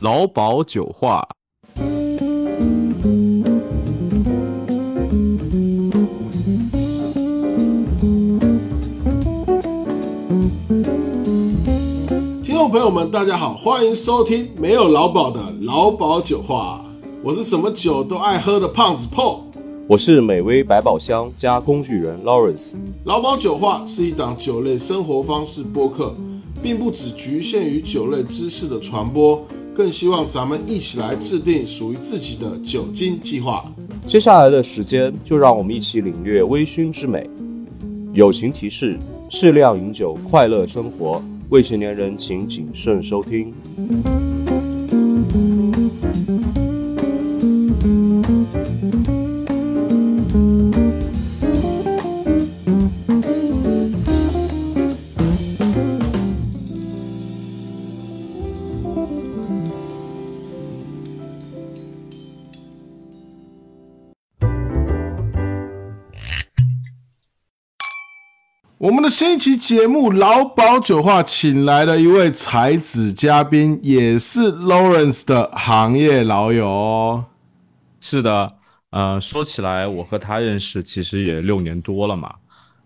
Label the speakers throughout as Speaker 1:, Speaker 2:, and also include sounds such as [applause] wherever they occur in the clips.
Speaker 1: 劳保酒话。
Speaker 2: 听众朋友们，大家好，欢迎收听没有劳保的劳保酒话。我是什么酒都爱喝的胖子 Paul。
Speaker 3: 我是美味百宝箱加工具人 Lawrence。
Speaker 2: 劳保酒话是一档酒类生活方式播客，并不只局限于酒类知识的传播，更希望咱们一起来制定属于自己的酒精计划。
Speaker 3: 接下来的时间，就让我们一起领略微醺之美。友情提示：适量饮酒，快乐生活。未成年人请谨慎收听。
Speaker 2: 我们的新一期节目《劳保酒话》请来了一位才子嘉宾，也是 Lawrence 的行业老友。
Speaker 1: 是的，呃，说起来，我和他认识其实也六年多了嘛。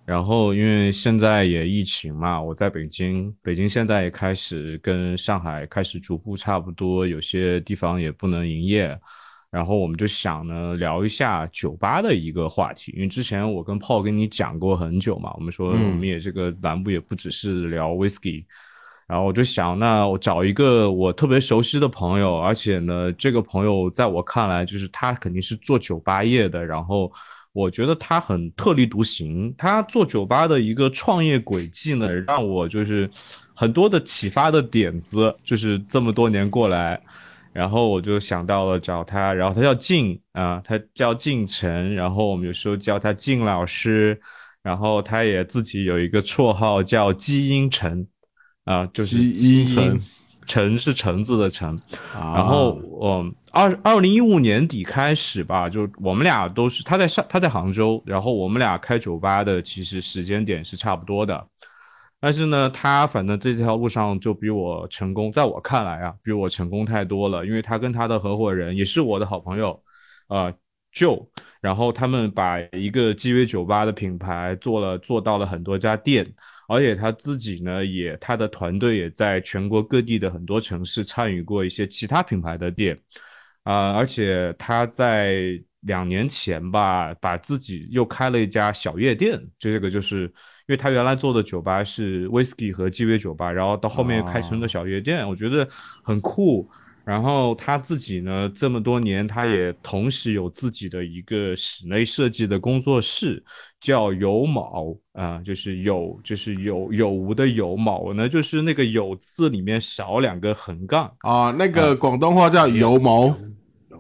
Speaker 1: 然后因为现在也疫情嘛，我在北京，北京现在也开始跟上海开始逐步差不多，有些地方也不能营业。然后我们就想呢，聊一下酒吧的一个话题，因为之前我跟炮跟你讲过很久嘛，我们说我们也这个栏目也不只是聊 whisky，然后我就想，那我找一个我特别熟悉的朋友，而且呢，这个朋友在我看来就是他肯定是做酒吧业的，然后我觉得他很特立独行，他做酒吧的一个创业轨迹呢，让我就是很多的启发的点子，就是这么多年过来。然后我就想到了找他，然后他叫静啊，他叫静晨，然后我们有时候叫他静老师，然后他也自己有一个绰号叫基因晨，啊，就是
Speaker 2: 基因晨，
Speaker 1: 晨是橙子的橙，然后我二二零一五年底开始吧，就我们俩都是他在上他在杭州，然后我们俩开酒吧的其实时间点是差不多的。但是呢，他反正这条路上就比我成功，在我看来啊，比我成功太多了。因为他跟他的合伙人也是我的好朋友，呃，Joe，然后他们把一个鸡尾酒吧的品牌做了，做到了很多家店，而且他自己呢，也他的团队也在全国各地的很多城市参与过一些其他品牌的店，啊，而且他在两年前吧，把自己又开了一家小夜店，这个就是。因为他原来做的酒吧是 whisky 和鸡尾酒吧，然后到后面开成了小夜店，我觉得很酷。然后他自己呢，这么多年他也同时有自己的一个室内设计的工作室，叫有卯啊，就是有就是有有无的有卯呢，就是那个有字里面少两个横杠
Speaker 2: 啊，那个广东话叫有谋，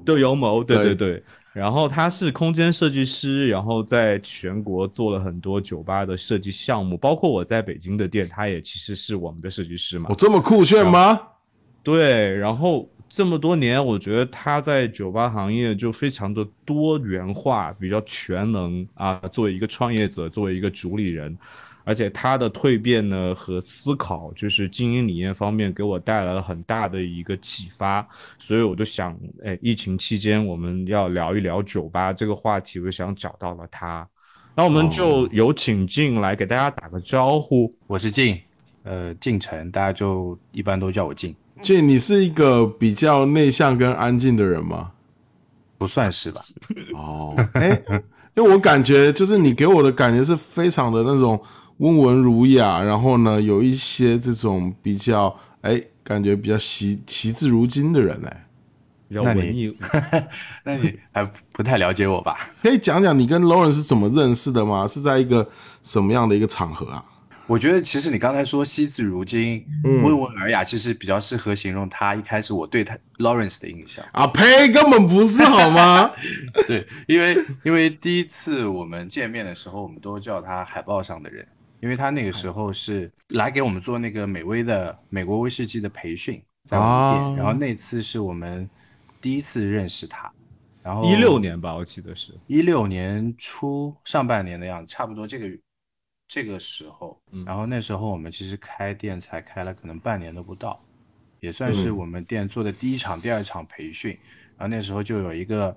Speaker 1: 对有谋，对对对。然后他是空间设计师，然后在全国做了很多酒吧的设计项目，包括我在北京的店，他也其实是我们的设计师嘛。
Speaker 2: 哦，这么酷炫吗？
Speaker 1: 对，然后这么多年，我觉得他在酒吧行业就非常的多元化，比较全能啊。作为一个创业者，作为一个主理人。而且他的蜕变呢和思考，就是经营理念方面给我带来了很大的一个启发，所以我就想，哎，疫情期间我们要聊一聊酒吧这个话题，我就想找到了他，那我们就有请静来给大家打个招呼。
Speaker 4: 我是静，呃，静晨，大家就一般都叫我静。
Speaker 2: 静，你是一个比较内向跟安静的人吗？
Speaker 4: 不算是吧。
Speaker 2: 哦，哎，因为我感觉就是你给我的感觉是非常的那种。温文儒雅，然后呢，有一些这种比较哎，感觉比较惜惜字如金的人哎，
Speaker 1: 比较文艺。[laughs]
Speaker 4: 那你还不太了解我吧？[laughs]
Speaker 2: 可以讲讲你跟 Lauren 是怎么认识的吗？是在一个什么样的一个场合啊？
Speaker 4: 我觉得其实你刚才说惜字如金、温文尔雅，其实比较适合形容他一开始我对他 Lawrence 的印象 [laughs]
Speaker 2: 啊。呸，根本不是好吗？
Speaker 4: 对，因为因为第一次我们见面的时候，我们都叫他海报上的人。因为他那个时候是来给我们做那个美威的美国威士忌的培训，在我们店，然后那次是我们第一次认识他，然后
Speaker 1: 一六年吧，我记得是。
Speaker 4: 一六年初上半年的样子，差不多这个这个时候，然后那时候我们其实开店才开了可能半年都不到，也算是我们店做的第一场、第二场培训。然后那时候就有一个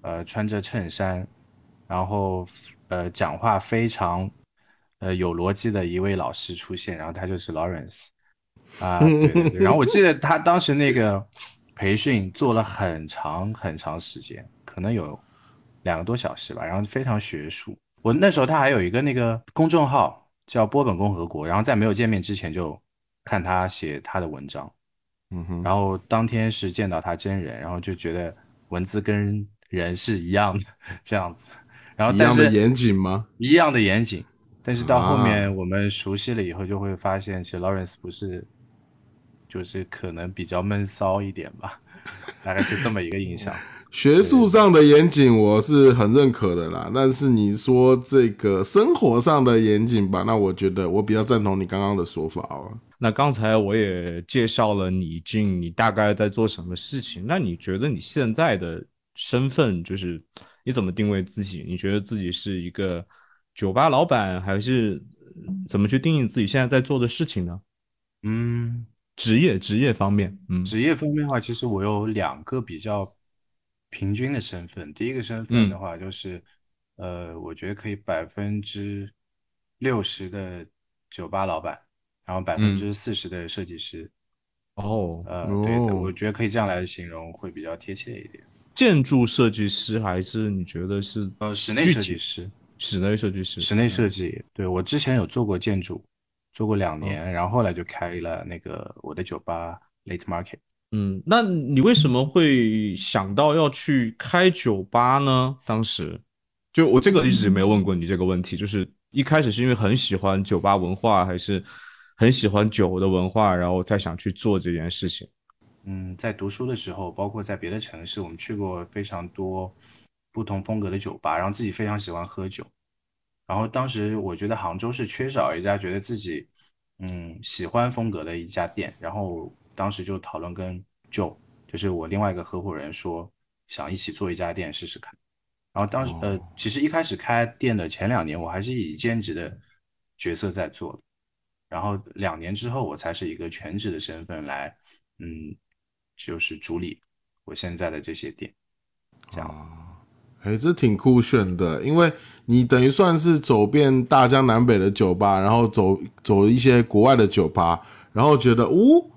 Speaker 4: 呃穿着衬衫，然后呃讲话非常呃有逻辑的一位老师出现，然后他就是 Lawrence 啊，对对对。然后我记得他当时那个培训做了很长很长时间，可能有两个多小时吧，然后非常学术。我那时候他还有一个那个公众号叫波本共和国，然后在没有见面之前就看他写他的文章。
Speaker 2: 嗯哼，
Speaker 4: 然后当天是见到他真人，然后就觉得文字跟人是一样的 [laughs] 这样子，然后
Speaker 2: 一样的严谨吗？
Speaker 4: 一样的严谨，但是到后面我们熟悉了以后，就会发现其实 Lawrence 不是，就是可能比较闷骚一点吧，大概是这么一个印象。[laughs]
Speaker 2: 学术上的严谨我是很认可的啦，但是你说这个生活上的严谨吧，那我觉得我比较赞同你刚刚的说法哦。
Speaker 1: 那刚才我也介绍了你进，你大概在做什么事情？那你觉得你现在的身份就是你怎么定位自己？你觉得自己是一个酒吧老板，还是怎么去定义自己现在在做的事情呢？
Speaker 4: 嗯，
Speaker 1: 职业职业方面，嗯，
Speaker 4: 职业方面的话，其实我有两个比较。平均的身份，第一个身份的话就是，呃，我觉得可以百分之六十的酒吧老板，然后百分之四十的设计师。
Speaker 1: 哦，
Speaker 4: 呃，对的，我觉得可以这样来形容会比较贴切一点。
Speaker 1: 建筑设计师还是你觉得是
Speaker 4: 呃室内设计师？
Speaker 1: 室内设计师，
Speaker 4: 室内设计。对我之前有做过建筑，做过两年，然后后来就开了那个我的酒吧 Late Market。
Speaker 1: 嗯，那你为什么会想到要去开酒吧呢？当时，就我这个一直没有问过你这个问题，就是一开始是因为很喜欢酒吧文化，还是很喜欢酒的文化，然后才想去做这件事情？
Speaker 4: 嗯，在读书的时候，包括在别的城市，我们去过非常多不同风格的酒吧，然后自己非常喜欢喝酒，然后当时我觉得杭州是缺少一家觉得自己嗯喜欢风格的一家店，然后。当时就讨论跟 Joe，就是我另外一个合伙人说，想一起做一家店试试看。然后当时呃，其实一开始开店的前两年，我还是以兼职的角色在做的。然后两年之后，我才是一个全职的身份来，嗯，就是主理我现在的这些店。这样，
Speaker 2: 哎，这挺酷炫的，因为你等于算是走遍大江南北的酒吧，然后走走一些国外的酒吧，然后觉得，呜。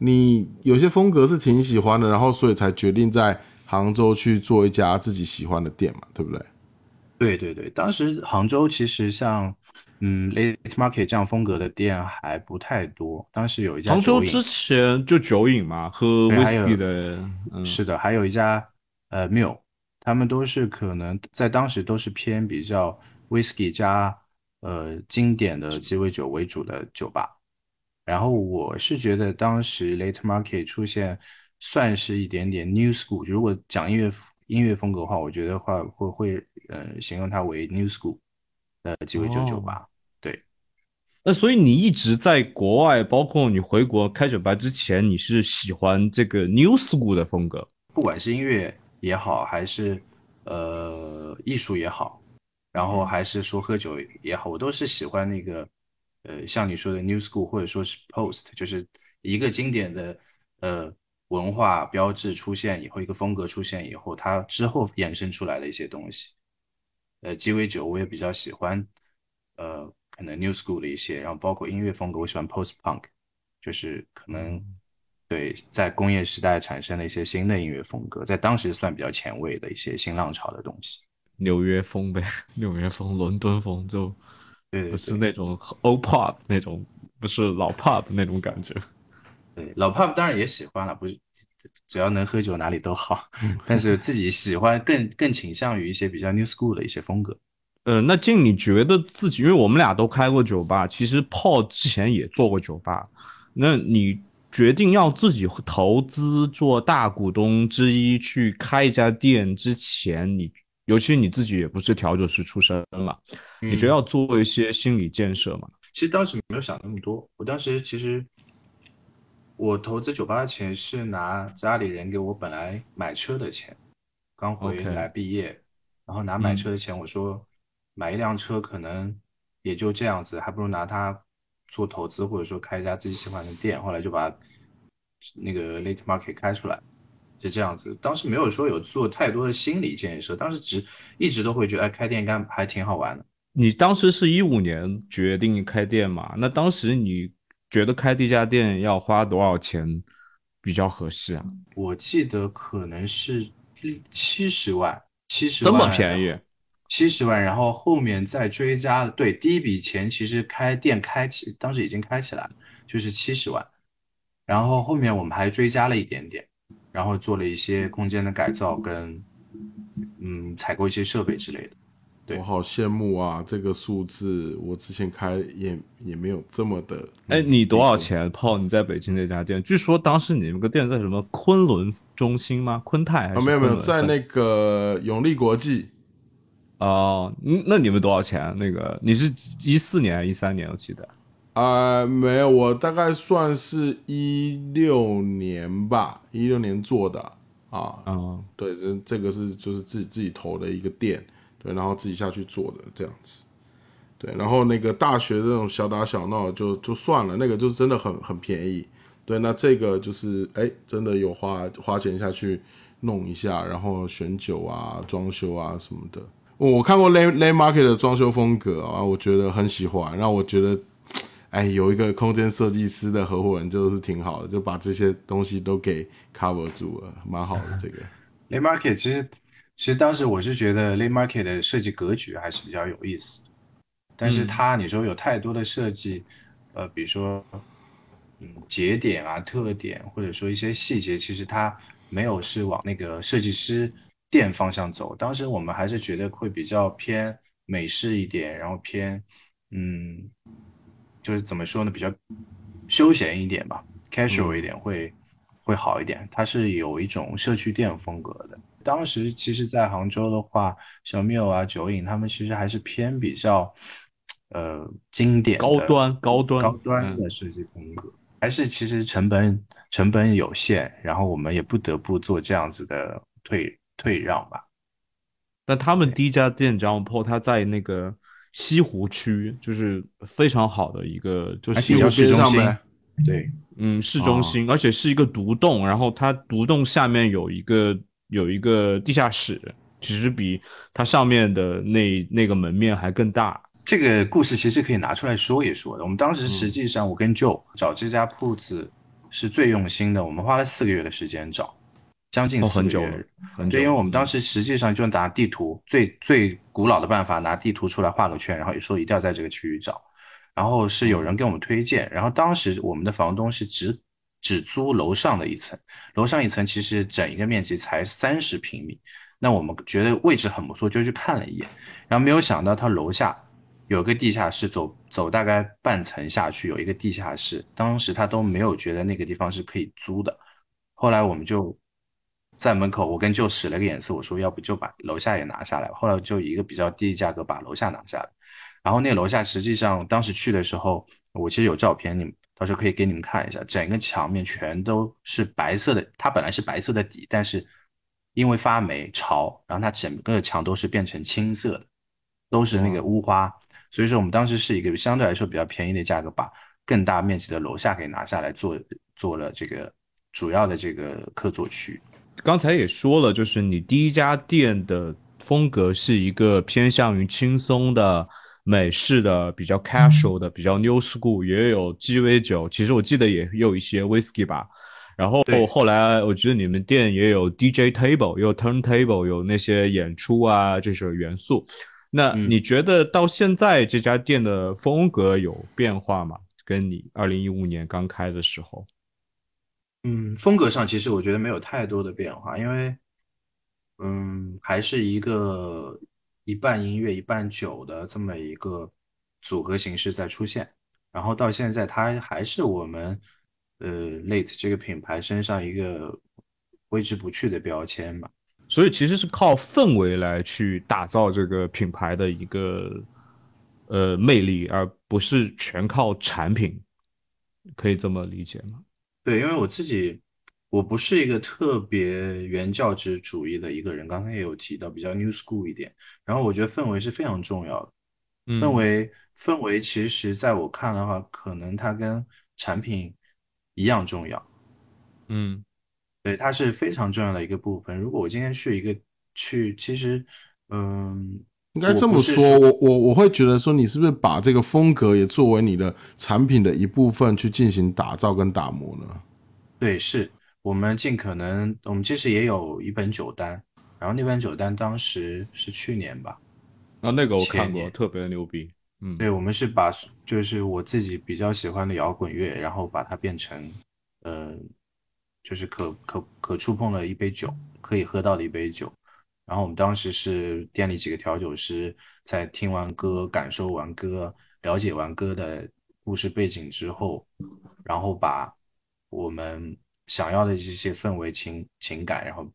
Speaker 2: 你有些风格是挺喜欢的，然后所以才决定在杭州去做一家自己喜欢的店嘛，对不对？
Speaker 4: 对对对，当时杭州其实像嗯 Late Market 这样风格的店还不太多。当时有一家
Speaker 1: 杭州之前就酒饮嘛，喝 whisky 的，
Speaker 4: 是的，还有一家呃 Mill，他们都是可能在当时都是偏比较 whisky 加呃经典的鸡尾酒为主的酒吧。然后我是觉得当时 Late Market 出现算是一点点 New School，如果讲音乐音乐风格的话，我觉得话会会呃形容它为 New School 的鸡尾酒酒吧。对，
Speaker 1: 那所以你一直在国外，包括你回国开酒吧之前，你是喜欢这个 New School 的风格，
Speaker 4: 不管是音乐也好，还是呃艺术也好，然后还是说喝酒也好，我都是喜欢那个。呃，像你说的 New School 或者说是 Post，就是一个经典的呃文化标志出现以后，一个风格出现以后，它之后衍生出来的一些东西。呃，鸡尾酒我也比较喜欢，呃，可能 New School 的一些，然后包括音乐风格，我喜欢 Post Punk，就是可能对在工业时代产生了一些新的音乐风格，在当时算比较前卫的一些新浪潮的东西。
Speaker 1: 纽约风呗，[laughs] 纽约风、伦敦风就。
Speaker 4: 对，
Speaker 1: 不是那种 old pop 那种，不是老 pop 那种感觉。[laughs]
Speaker 4: 对，老 pop 当然也喜欢了，不是，只要能喝酒哪里都好。[laughs] 但是自己喜欢更更倾向于一些比较 new school 的一些风格。
Speaker 1: 呃，那静，你觉得自己，因为我们俩都开过酒吧，其实 Paul 之前也做过酒吧。那你决定要自己投资做大股东之一去开一家店之前，你尤其你自己也不是调酒师出身嘛？你觉得要做一些心理建设吗？
Speaker 4: 其实当时没有想那么多。我当时其实我投资酒吧的钱是拿家里人给我本来买车的钱，刚回来毕业，然后拿买车的钱，我说买一辆车可能也就这样子，还不如拿它做投资，或者说开一家自己喜欢的店。后来就把那个 Late Market 开出来，是这样子。当时没有说有做太多的心理建设，当时只一直都会觉得，哎，开店应该还挺好玩的。
Speaker 1: 你当时是一五年决定开店嘛？那当时你觉得开第一家店要花多少钱比较合适啊？
Speaker 4: 我记得可能是七十万，七十
Speaker 1: 这么便宜，
Speaker 4: 七十万，然后后面再追加，对，第一笔钱其实开店开起，当时已经开起来了，就是七十万，然后后面我们还追加了一点点，然后做了一些空间的改造跟嗯采购一些设备之类的。
Speaker 2: 我好羡慕啊！这个数字我之前开也也没有这么的。
Speaker 1: 哎，你多少钱？泡你在北京那家店？据说当时你们个店在什么昆仑中心吗？昆泰？
Speaker 2: 啊，没有没有，在那个永利国际。
Speaker 1: 哦，那你们多少钱？那个你是一四年、一三年？我记得。
Speaker 2: 啊，没有，我大概算是一六年吧，一六年做的啊。嗯，对，这这个是就是自己自己投的一个店。对，然后自己下去做的这样子，对，然后那个大学这种小打小闹就就算了，那个就是真的很很便宜，对，那这个就是哎，真的有花花钱下去弄一下，然后选酒啊、装修啊什么的。我看过 Lay Lay Market 的装修风格啊，我觉得很喜欢，让我觉得 [tsk] 哎，有一个空间设计师的合伙人就是挺好的，就把这些东西都给 cover 住了，蛮好的。这个 [laughs]
Speaker 4: Lay Market 其实。其实当时我是觉得 Lay Market 的设计格局还是比较有意思，但是它你说有太多的设计，呃，比如说嗯节点啊、特点，或者说一些细节，其实它没有是往那个设计师店方向走。当时我们还是觉得会比较偏美式一点，然后偏嗯，就是怎么说呢，比较休闲一点吧，casual 一点会会好一点。它是有一种社区店风格的。当时其实，在杭州的话，小缪啊、酒饮他们其实还是偏比较，呃，经典、
Speaker 1: 高端、高端、
Speaker 4: 高端的设计风格，还是其实成本成本有限，然后我们也不得不做这样子的退退让吧。
Speaker 1: 但他们第一家店 John Paul，他在那个西湖区，就是非常好的一个，就
Speaker 2: 西湖
Speaker 4: 市中心。
Speaker 1: 对，嗯，市中心，而且是一个独栋，然后它独栋下面有一个。有一个地下室，其实比它上面的那那个门面还更大。
Speaker 4: 这个故事其实可以拿出来说一说的。我们当时实际上，我跟 Joe 找这家铺子是最用心的。我们花了四个月的时间找，将近四个月。
Speaker 1: 很
Speaker 4: 久，因为我们当时实际上就拿地图，最最古老的办法，拿地图出来画个圈，然后说一定要在这个区域找。然后是有人给我们推荐，然后当时我们的房东是只只租楼上的一层，楼上一层其实整一个面积才三十平米，那我们觉得位置很不错，就去看了一眼，然后没有想到他楼下有个地下室，走走大概半层下去有一个地下室，当时他都没有觉得那个地方是可以租的，后来我们就在门口，我跟舅使了个眼色，我说要不就把楼下也拿下来，后来就以一个比较低的价格把楼下拿下来，然后那个楼下实际上当时去的时候，我其实有照片，你们。到时候可以给你们看一下，整个墙面全都是白色的。它本来是白色的底，但是因为发霉潮，然后它整个墙都是变成青色的，都是那个乌花。所以说我们当时是一个相对来说比较便宜的价格，把更大面积的楼下给拿下来做做了这个主要的这个客座区。
Speaker 1: 刚才也说了，就是你第一家店的风格是一个偏向于轻松的。美式的比较 casual 的比较 new school 也有鸡尾酒，其实我记得也有一些 whisky 吧。然后后来我觉得你们店也有 DJ table，有 turntable，有那些演出啊这些元素。那你觉得到现在这家店的风格有变化吗？跟你二零一五年刚开的时候？
Speaker 4: 嗯，风格上其实我觉得没有太多的变化，因为嗯还是一个。一半音乐一半酒的这么一个组合形式在出现，然后到现在它还是我们呃 Late 这个品牌身上一个挥之不去的标签吧。
Speaker 1: 所以其实是靠氛围来去打造这个品牌的一个呃魅力，而不是全靠产品，可以这么理解吗？
Speaker 4: 对，因为我自己。我不是一个特别原教旨主义的一个人，刚才也有提到比较 new school 一点。然后我觉得氛围是非常重要的，氛围氛围其实在我看的话，可能它跟产品一样重要。
Speaker 1: 嗯，
Speaker 4: 对，它是非常重要的一个部分。如果我今天去一个去，其实，嗯，
Speaker 2: 应该这么说，我我我会觉得说，你是不是把这个风格也作为你的产品的一部分去进行打造跟打磨呢？
Speaker 4: 对，是我们尽可能，我们其实也有一本酒单，然后那本酒单当时是去年吧，
Speaker 1: 啊，那个我看过，特别牛逼。嗯，
Speaker 4: 对，我们是把就是我自己比较喜欢的摇滚乐，然后把它变成，嗯，就是可可可触碰的一杯酒，可以喝到的一杯酒。然后我们当时是店里几个调酒师在听完歌、感受完歌、了解完歌的故事背景之后，然后把我们想要的这些氛围、情情感，然后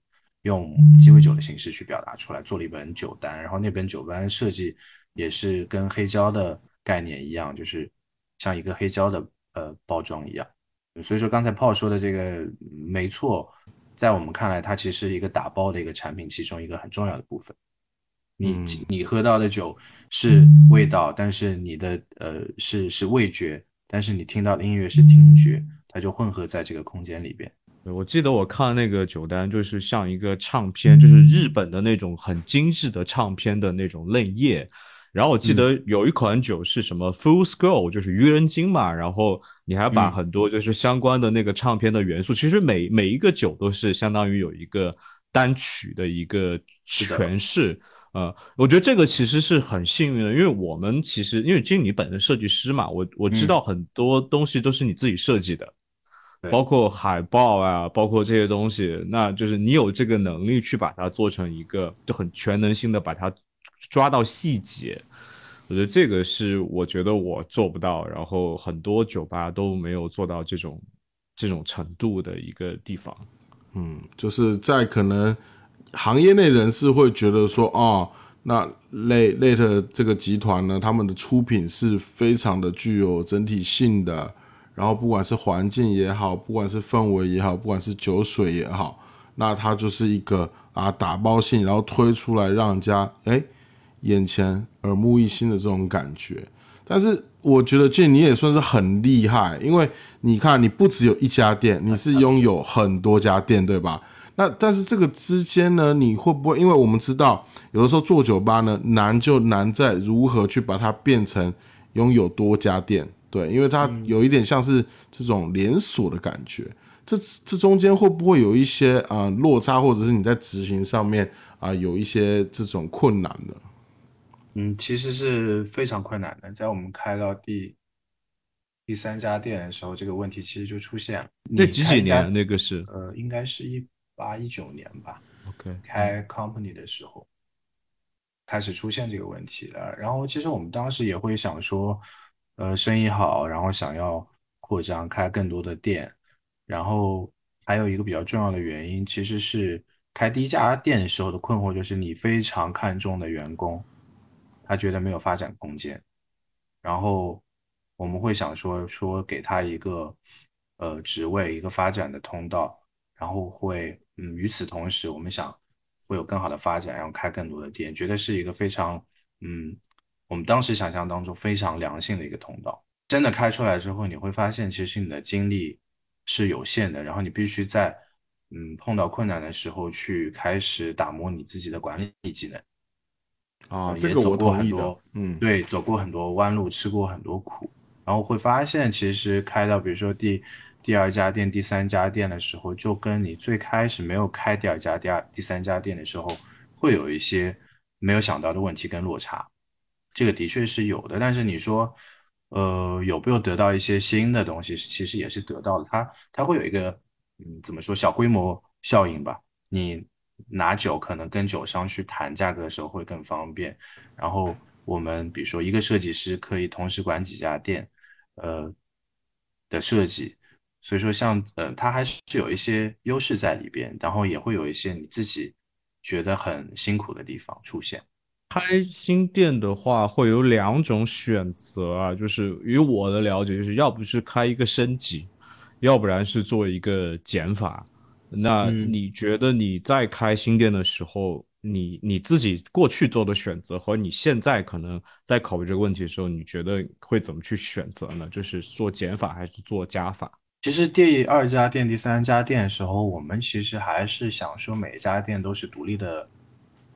Speaker 4: 用鸡尾酒的形式去表达出来，做了一本酒单。然后那本酒单设计。也是跟黑胶的概念一样，就是像一个黑胶的呃包装一样。所以说刚才炮说的这个没错，在我们看来，它其实是一个打包的一个产品，其中一个很重要的部分。你你喝到的酒是味道，但是你的呃是是味觉，但是你听到的音乐是听觉，它就混合在这个空间里边。
Speaker 1: 我记得我看那个酒单，就是像一个唱片，就是日本的那种很精致的唱片的那种内页。然后我记得有一款酒是什么 Full Scroll，就是愚人金嘛。然后你还把很多就是相关的那个唱片的元素，其实每每一个酒都是相当于有一个单曲的一个诠释。呃，我觉得这个其实是很幸运的，因为我们其实因为经理本身设计师嘛，我我知道很多东西都是你自己设计的，包括海报啊，包括这些东西，那就是你有这个能力去把它做成一个就很全能性的把它。抓到细节，我觉得这个是我觉得我做不到，然后很多酒吧都没有做到这种这种程度的一个地方。
Speaker 2: 嗯，就是在可能行业内人士会觉得说，哦，那 Late Late 这个集团呢，他们的出品是非常的具有整体性的，然后不管是环境也好，不管是氛围也好，不管是酒水也好，那它就是一个啊打包性，然后推出来让人家哎。眼前耳目一新的这种感觉，但是我觉得这你也算是很厉害，因为你看你不只有一家店，你是拥有很多家店，对吧？那但是这个之间呢，你会不会？因为我们知道，有的时候做酒吧呢，难就难在如何去把它变成拥有多家店，对，因为它有一点像是这种连锁的感觉，这这中间会不会有一些啊落差，或者是你在执行上面啊有一些这种困难的？
Speaker 4: 嗯，其实是非常困难的。在我们开到第第三家店的时候，这个问题其实就出现了。
Speaker 1: 那几几年？那个是
Speaker 4: 呃，应该是一八一九年吧。
Speaker 1: OK，
Speaker 4: 开 company 的时候开始出现这个问题了。然后其实我们当时也会想说，呃，生意好，然后想要扩张，开更多的店。然后还有一个比较重要的原因，其实是开第一家店的时候的困惑，就是你非常看重的员工。他觉得没有发展空间，然后我们会想说说给他一个呃职位，一个发展的通道，然后会嗯与此同时，我们想会有更好的发展，然后开更多的店，觉得是一个非常嗯我们当时想象当中非常良性的一个通道。真的开出来之后，你会发现其实你的精力是有限的，然后你必须在嗯碰到困难的时候去开始打磨你自己的管理技能。
Speaker 2: 啊，这个我同意的。
Speaker 4: 嗯，对，走过很多弯路，吃过很多苦，然后会发现，其实开到比如说第第二家店、第三家店的时候，就跟你最开始没有开第二家、第二、第三家店的时候，会有一些没有想到的问题跟落差。这个的确是有的，但是你说，呃，有没有得到一些新的东西？其实也是得到的。它它会有一个，嗯，怎么说，小规模效应吧？你。拿酒可能跟酒商去谈价格的时候会更方便，然后我们比如说一个设计师可以同时管几家店，呃的设计，所以说像呃它还是有一些优势在里边，然后也会有一些你自己觉得很辛苦的地方出现。
Speaker 1: 开新店的话会有两种选择啊，就是以我的了解，就是要不是开一个升级，要不然是做一个减法。那你觉得你在开新店的时候，你你自己过去做的选择和你现在可能在考虑这个问题的时候，你觉得会怎么去选择呢？就是做减法还是做加法？
Speaker 4: 其实第二家店、第三家店的时候，我们其实还是想说每一家店都是独立的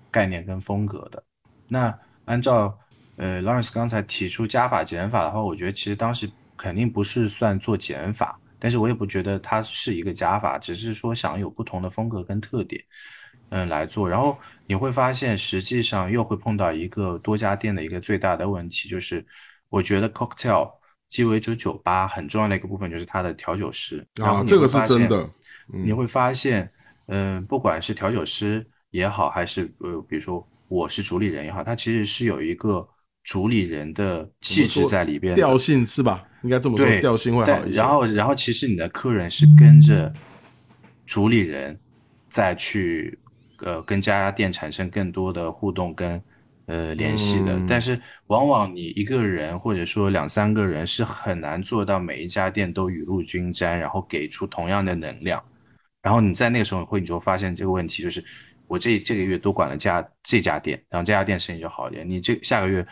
Speaker 4: 概念跟风格的。那按照呃 Lawrence 刚才提出加法减法的话，我觉得其实当时肯定不是算做减法，但是我也不觉得它是一个加法，只是说想有不同的风格跟特点，嗯来做。然后你会发现，实际上又会碰到一个多家店的一个最大的问题，就是我觉得 Cocktail。鸡尾酒酒吧很重要的一个部分就是它的调酒师
Speaker 2: 啊，这个是真的。
Speaker 4: 你会发现，嗯，不管是调酒师也好，还是呃，比如说我是主理人也好，他其实是有一个主理人的气质在里边，
Speaker 2: 调性是吧？应该这么说，调性会好一
Speaker 4: 些。然后，然后其实你的客人是跟着主理人再去呃跟这家店产生更多的互动跟。呃，联系的，但是往往你一个人或者说两三个人是很难做到每一家店都雨露均沾，然后给出同样的能量。然后你在那个时候会，你就发现这个问题就是，我这这个月多管了家这家店，然后这家店生意就好一点。你这下个月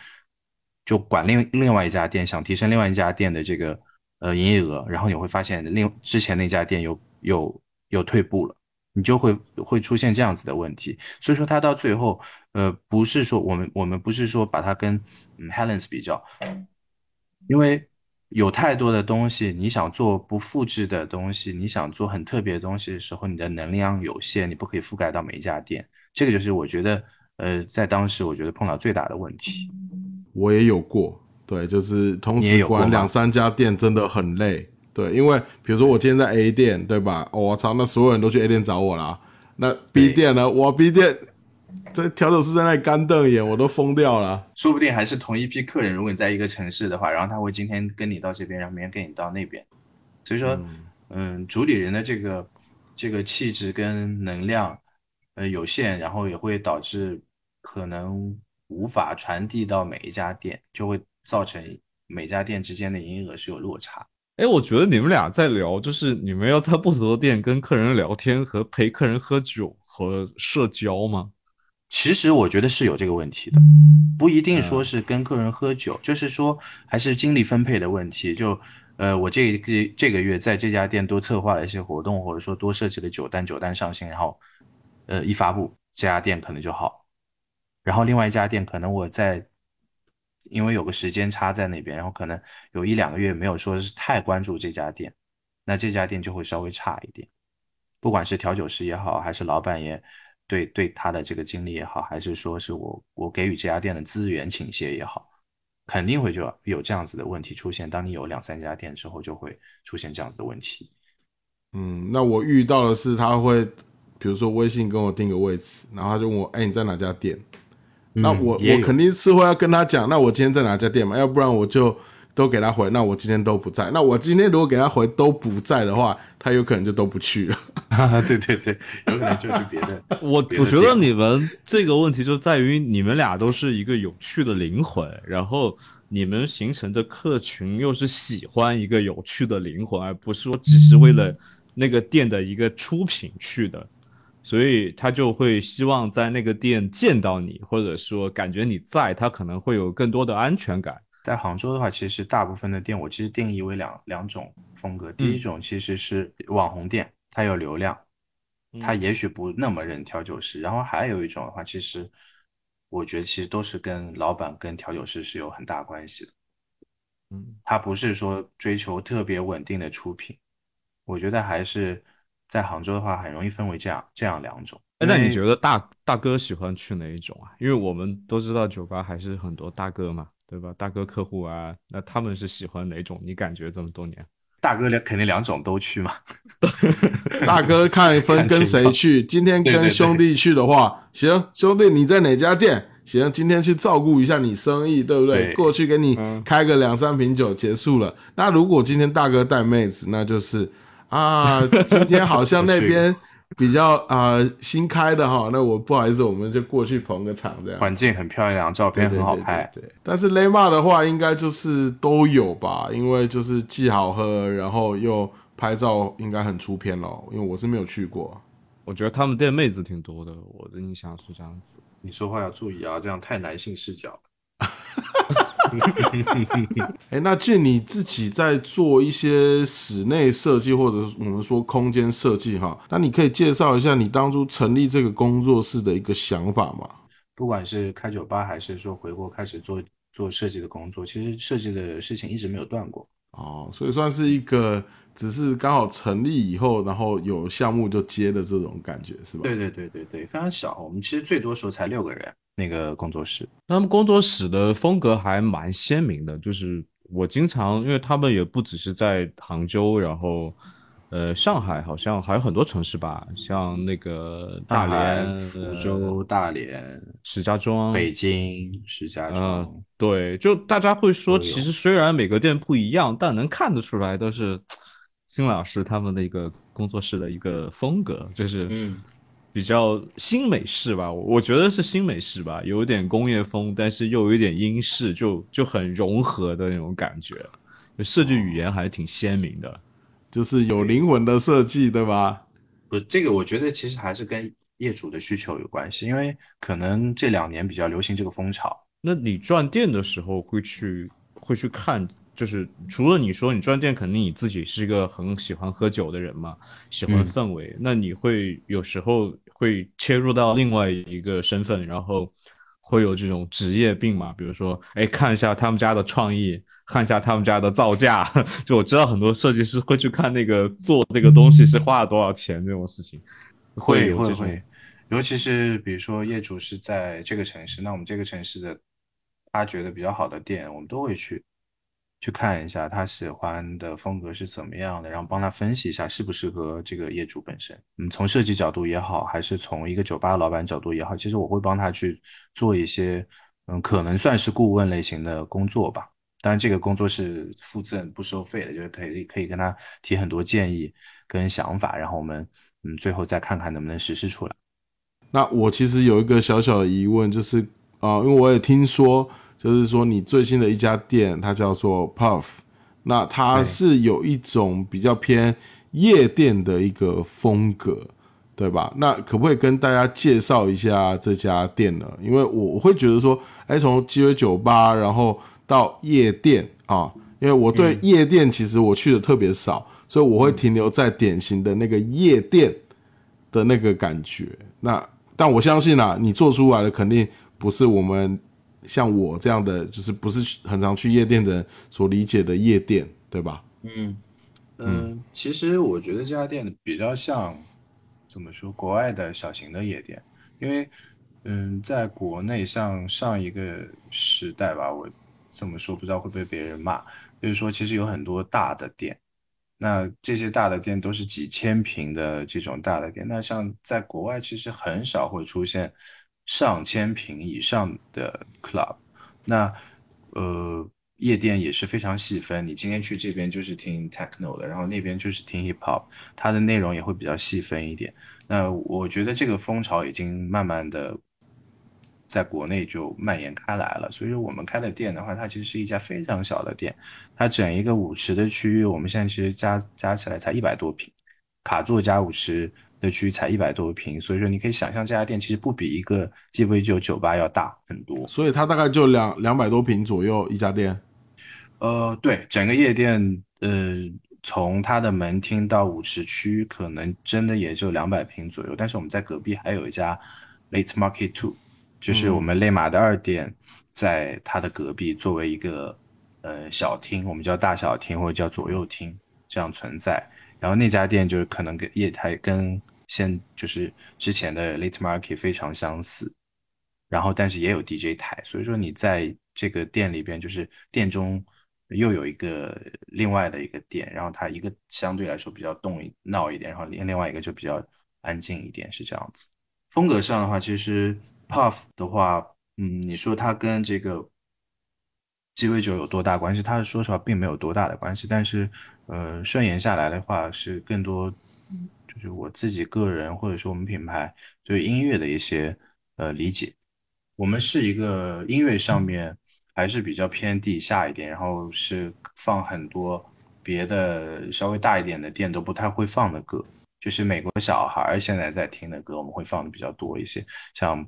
Speaker 4: 就管另另外一家店，想提升另外一家店的这个呃营业额，然后你会发现另之前那家店又又又退步了。你就会会出现这样子的问题，所以说他到最后，呃，不是说我们我们不是说把它跟嗯 Helen's 比较，因为有太多的东西，你想做不复制的东西，你想做很特别的东西的时候，你的能量有限，你不可以覆盖到每一家店，这个就是我觉得，呃，在当时我觉得碰到最大的问题。
Speaker 2: 我也有过，对，就是同时管两三家店真的很累。对，因为比如说我今天在 A 店，对吧？我操，那所有人都去 A 店找我了。那 B 店呢？我 B 店这调酒师在那里干瞪眼，我都疯掉了。
Speaker 4: 说不定还是同一批客人，如果你在一个城市的话，然后他会今天跟你到这边，然后明天跟你到那边。所以说，嗯，主理人的这个这个气质跟能量呃有限，然后也会导致可能无法传递到每一家店，就会造成每家店之间的营业额是有落差。
Speaker 1: 哎，我觉得你们俩在聊，就是你们要在不同的店跟客人聊天和陪客人喝酒和社交吗？
Speaker 4: 其实我觉得是有这个问题的，不一定说是跟客人喝酒，就是说还是精力分配的问题。就呃，我这个这个月在这家店多策划了一些活动，或者说多设计了酒单，酒单上新，然后呃一发布，这家店可能就好。然后另外一家店可能我在。因为有个时间差在那边，然后可能有一两个月没有说是太关注这家店，那这家店就会稍微差一点。不管是调酒师也好，还是老板也对对他的这个经历也好，还是说是我我给予这家店的资源倾斜也好，肯定会就有这样子的问题出现。当你有两三家店之后，就会出现这样子的问题。
Speaker 2: 嗯，那我遇到的是他会，比如说微信跟我定个位置，然后他就问我，哎，你在哪家店？那我我肯定是会要跟他讲，那我今天在哪家店嘛？要不然我就都给他回，那我今天都不在。那我今天如果给他回都不在的话，他有可能就都不去了。[laughs]
Speaker 4: 对对对，有可能就去别的。[laughs]
Speaker 1: 我我觉得你们这个问题就在于你们俩都是一个有趣的灵魂，然后你们形成的客群又是喜欢一个有趣的灵魂，而不是说只是为了那个店的一个出品去的。所以他就会希望在那个店见到你，或者说感觉你在，他可能会有更多的安全感。
Speaker 4: 在杭州的话，其实大部分的店我其实定义为两两种风格。第一种其实是网红店，它有流量，它也许不那么认调酒师。然后还有一种的话，其实我觉得其实都是跟老板跟调酒师是有很大关系的。
Speaker 1: 嗯，
Speaker 4: 他不是说追求特别稳定的出品，我觉得还是。在杭州的话，很容易分为这样这样两种。
Speaker 1: 哎，那你觉得大大哥喜欢去哪一种啊？因为我们都知道酒吧还是很多大哥嘛，对吧？大哥客户啊，那他们是喜欢哪种？你感觉这么多年，[laughs]
Speaker 4: 大哥两肯定两种都去嘛。[laughs]
Speaker 2: 大哥看分跟谁去，今天跟兄弟去的话，行，兄弟你在哪家店？行，今天去照顾一下你生意，对不对？过去给你开个两三瓶酒，结束了。那如果今天大哥带妹子，那就是。啊，今天好像那边比较啊新开的哈，那我不好意思，我们就过去捧个场这样。
Speaker 4: 环境很漂亮，照片很好拍。
Speaker 2: 对，但是雷马的话，应该就是都有吧，因为就是既好喝，然后又拍照，应该很出片咯。因为我是没有去过，
Speaker 1: 我觉得他们店妹子挺多的，我的印象是这样子。
Speaker 4: 你说话要注意啊，这样太男性视角。[laughs]
Speaker 2: 哎，那见你自己在做一些室内设计，或者我们说空间设计哈，那你可以介绍一下你当初成立这个工作室的一个想法吗？
Speaker 4: 不管是开酒吧，还是说回国开始做做设计的工作，其实设计的事情一直没有断过。
Speaker 2: 哦，所以算是一个，只是刚好成立以后，然后有项目就接的这种感觉，是吧？
Speaker 4: 对对对对对，非常小。我们其实最多时候才六个人，那个工作室。
Speaker 1: 他们工作室的风格还蛮鲜明的，就是我经常，因为他们也不只是在杭州，然后。呃，上海好像还有很多城市吧，像那个大连、
Speaker 4: 福州、大连、
Speaker 1: 石家庄、
Speaker 4: 北京、石家庄。
Speaker 1: 对，就大家会说，其实虽然每个店不一样，但能看得出来都是 [tsk] 金老师他们的一个工作室的一个风格，就是
Speaker 4: 嗯，
Speaker 1: 比较新美式吧。我觉得是新美式吧，有点工业风，但是又有一点英式，就就很融合的那种感觉。设计语言还挺鲜明的。
Speaker 2: 就是有灵魂的设计，对吧？
Speaker 4: 不，这个我觉得其实还是跟业主的需求有关系，因为可能这两年比较流行这个风潮。
Speaker 1: 那你转店的时候会去会去看，就是除了你说你转店，肯定你自己是一个很喜欢喝酒的人嘛，喜欢氛围。那你会有时候会切入到另外一个身份，然后会有这种职业病嘛？比如说，哎，看一下他们家的创意。看一下他们家的造价，[laughs] 就我知道很多设计师会去看那个做这个东西是花了多少钱这种事情，
Speaker 4: 会会会，尤其是比如说业主是在这个城市，那我们这个城市的他觉得比较好的店，我们都会去去看一下他喜欢的风格是怎么样的，然后帮他分析一下适不适合这个业主本身。嗯，从设计角度也好，还是从一个酒吧老板角度也好，其实我会帮他去做一些，嗯，可能算是顾问类型的工作吧。当然，这个工作是附赠不收费的，就是可以可以跟他提很多建议跟想法，然后我们嗯最后再看看能不能实施出来。
Speaker 2: 那我其实有一个小小的疑问，就是啊，因为我也听说，就是说你最新的一家店它叫做 Puff，那它是有一种比较偏夜店的一个风格，对吧？那可不可以跟大家介绍一下这家店呢？因为我我会觉得说，哎，从鸡尾酒吧，然后到夜店啊，因为我对夜店其实我去的特别少，所以我会停留在典型的那个夜店的那个感觉。那但我相信啊，你做出来的肯定不是我们像我这样的，就是不是很常去夜店的人所理解的夜店，对吧？
Speaker 4: 嗯嗯，其实我觉得这家店比较像怎么说，国外的小型的夜店，因为嗯，在国内像上一个时代吧，我。这么说不知道会被别人骂，就是说其实有很多大的店，那这些大的店都是几千平的这种大的店，那像在国外其实很少会出现上千平以上的 club，那呃夜店也是非常细分，你今天去这边就是听 techno 的，然后那边就是听 hip hop，它的内容也会比较细分一点。那我觉得这个风潮已经慢慢的。在国内就蔓延开来了，所以说我们开的店的话，它其实是一家非常小的店，它整一个舞池的区域，我们现在其实加加起来才一百多平，卡座加舞池的区域才一百多平，所以说你可以想象这家店其实不比一个鸡尾酒酒吧要大很多，
Speaker 2: 所以它大概就两两百多平左右一家店。
Speaker 4: 呃，对，整个夜店，呃，从它的门厅到舞池区，可能真的也就两百平左右，但是我们在隔壁还有一家 Late Market Two。就是我们内马的二店，在它的隔壁，作为一个呃小厅，我们叫大小厅或者叫左右厅这样存在。然后那家店就是可能跟业态跟现就是之前的 Late Market 非常相似，然后但是也有 DJ 台，所以说你在这个店里边，就是店中又有一个另外的一个店，然后它一个相对来说比较动闹一点，然后另另外一个就比较安静一点，是这样子。风格上的话，其实。Puff 的话，嗯，你说它跟这个鸡尾酒有多大关系？它说实话并没有多大的关系，但是，呃，顺延下来的话是更多，就是我自己个人或者说我们品牌对音乐的一些呃理解。我们是一个音乐上面还是比较偏地下一点，然后是放很多别的稍微大一点的店都不太会放的歌，就是美国小孩现在在听的歌，我们会放的比较多一些，像。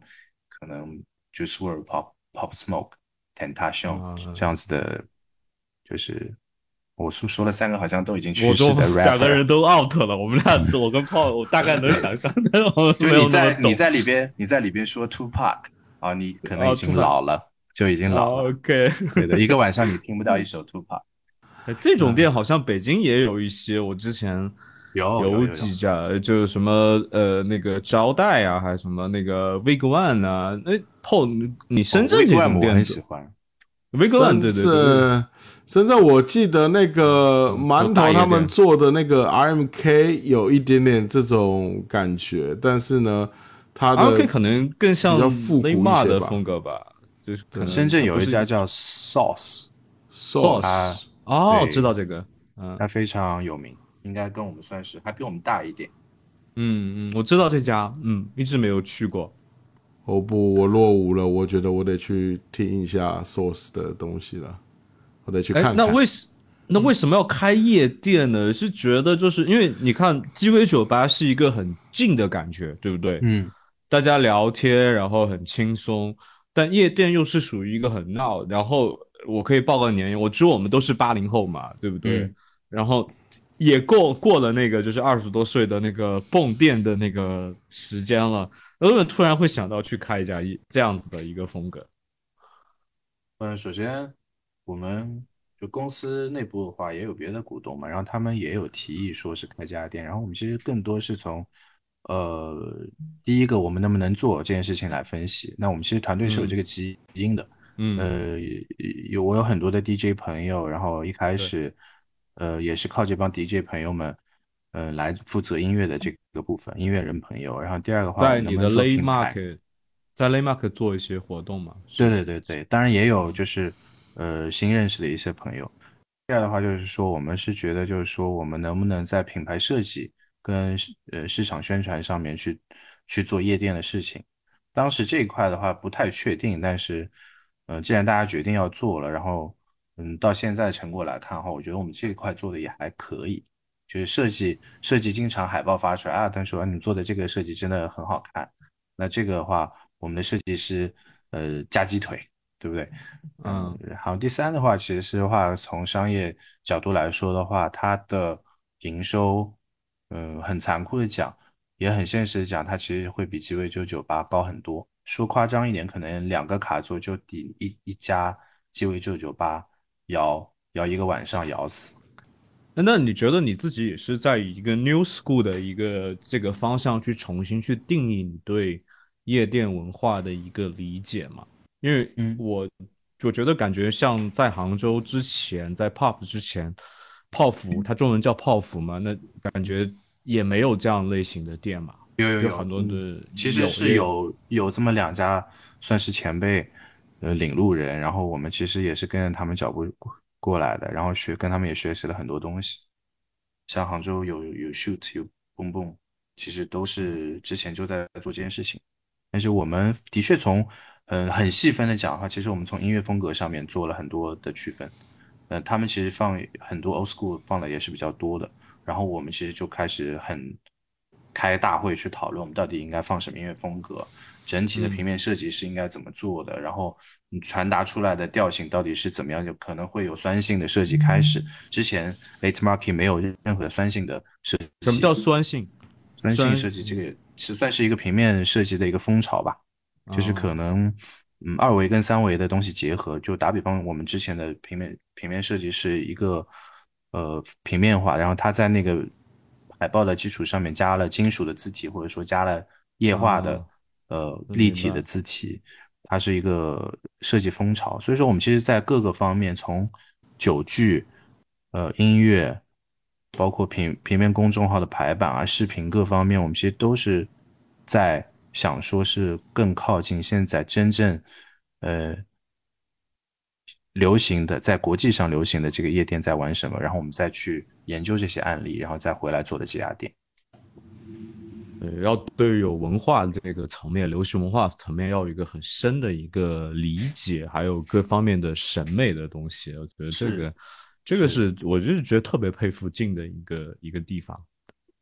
Speaker 4: 可能就 Swirl Pop Pop Smoke Tentation 这样子的，就是我说说了三个，好像都已经去世的 rapper。[laughs]
Speaker 1: 两个人都 out 了，我们俩 [laughs] 我跟炮，我大概能想象 [laughs]
Speaker 4: 就你在
Speaker 1: 懂
Speaker 4: 你在里边你在里边说 Tupac 啊，你可能
Speaker 1: 哦
Speaker 4: 已经老了，就已经老了。
Speaker 1: OK，
Speaker 4: 对的，一个晚上你听不到一首 Two
Speaker 1: Pack 这种店好像北京也有一些，我之前
Speaker 4: 有有有
Speaker 1: 几家，就是什么呃那个招待啊，还是什么那个 Big One 啊，那炮你你深圳这种
Speaker 4: 我
Speaker 1: 店
Speaker 4: 很喜欢。
Speaker 1: Big One 对对对对，
Speaker 2: 深深圳，我记得那个馒头他们做的那个 RMK 有一点点这种感觉，但是呢，它的
Speaker 1: 可能更像
Speaker 2: 比较复古一些
Speaker 1: 风格吧，就是可能
Speaker 4: 深圳有一家叫 Sauce，sauce
Speaker 1: 哦，
Speaker 4: 对。
Speaker 1: 知道这个，嗯。
Speaker 4: 它非常有名，应该跟我们算是还比我们大一点。
Speaker 1: 嗯嗯，我知道这家，嗯，一直没有去过。
Speaker 2: 哦不，我落伍了，我觉得我得去听一下 Source 的东西了，我得去看
Speaker 1: 那为什那为什么要开夜店呢？是觉得就是因为你看鸡尾酒吧是一个很静的感觉，对不对？
Speaker 4: 嗯，
Speaker 1: 大家聊天，然后很轻松，但夜店又是属于一个很闹，然后我可以报个年龄，我知道我们都是八零后嘛，对不对？
Speaker 4: 嗯
Speaker 1: 然后也过过了那个就是二十多岁的那个蹦店的那个时间了，然后突然会想到去开一家一这样子的一个风格。
Speaker 4: 嗯，首先我们就公司内部的话也有别的股东嘛，然后他们也有提议说是开这家店，然后我们其实更多是从呃第一个我们能不能做这件事情来分析。那我们其实团队是有这个基因的，
Speaker 1: 嗯
Speaker 4: 呃，有我有很多的 DJ 朋友，然后一开始呃也是靠这帮 DJ 朋友们。呃，来负责音乐的这个部分，音乐人朋友。然后第二个话，
Speaker 1: 在你的 Lay Market，在 Lay Market 做一些活动嘛？
Speaker 4: 对对对对，当然也有就是呃新认识的一些朋友。第二的话就是说，我们是觉得就是说，我们能不能在品牌设计跟呃市场宣传上面去去做夜店的事情。当时这一块的话不太确定，但是呃既然大家决定要做了，然后嗯到现在成果来看的话，我觉得我们这一块做的也还可以。就是设计设计经常海报发出来啊，他说、啊、你做的这个设计真的很好看。那这个的话，我们的设计师呃加鸡腿，对不对？
Speaker 1: 嗯，
Speaker 4: 好，第三的话，其实是话从商业角度来说的话，它的营收，嗯、很残酷的讲，也很现实的讲，它其实会比鸡尾酒酒吧高很多。说夸张一点，可能两个卡座就抵一一家鸡尾酒酒吧摇摇一个晚上摇死。
Speaker 1: 那那你觉得你自己也是在以一个 New School 的一个这个方向去重新去定义你对夜店文化的一个理解吗？因为
Speaker 4: 嗯。
Speaker 1: 我我觉得感觉像在杭州之前，在 Pop 之前，泡芙它中文叫泡芙嘛，那感觉也没有这样类型的店嘛，
Speaker 4: 有有有
Speaker 1: 有很多的。
Speaker 4: 嗯其实是有有这么两家算是前辈，呃，领路人，然后我们其实也是跟着他们脚步过来的，然后学跟他们也学习了很多东西，像杭州有有 shoot 有 boom boom，其实都是之前就在做这件事情，但是我们的确从嗯、很细分的讲的话，其实我们从音乐风格上面做了很多的区分，呃，他们其实放很多 old school 放的也是比较多的，然后我们其实就开始很开大会去讨论我们到底应该放什么音乐风格，整体的平面设计是应该怎么做的，然后你传达出来的调性到底是怎么样，就可能会有酸性的设计开始。之前 Late Market 没有任何酸性的设计。
Speaker 1: 什么叫酸性？
Speaker 4: 酸性设计？这个其实算是一个平面设计的一个风潮吧，就是可能嗯二维跟三维的东西结合。就打比方，我们之前的平面平面设计是一个呃平面化，然后它在那个海报的基础上面加了金属的字体，或者说加了液化的、
Speaker 1: 哦
Speaker 4: 呃立体的字体，它是一个设计风潮。所以说，我们其实在各个方面，从酒具、呃音乐，包括平平面公众号的排版啊、视频各方面，我们其实都是在想说是更靠近现在真正呃流行的，在国际上流行的这个夜店在玩什么，然后我们再去研究这些案例，然后再回来做的这家店。
Speaker 1: 对，要对于有文化这个层面、流行文化层面要有一个很深的一个理解，还有各方面的审美的东西。我觉得这个，这个是我就是觉得特别佩服静的一个一个地方。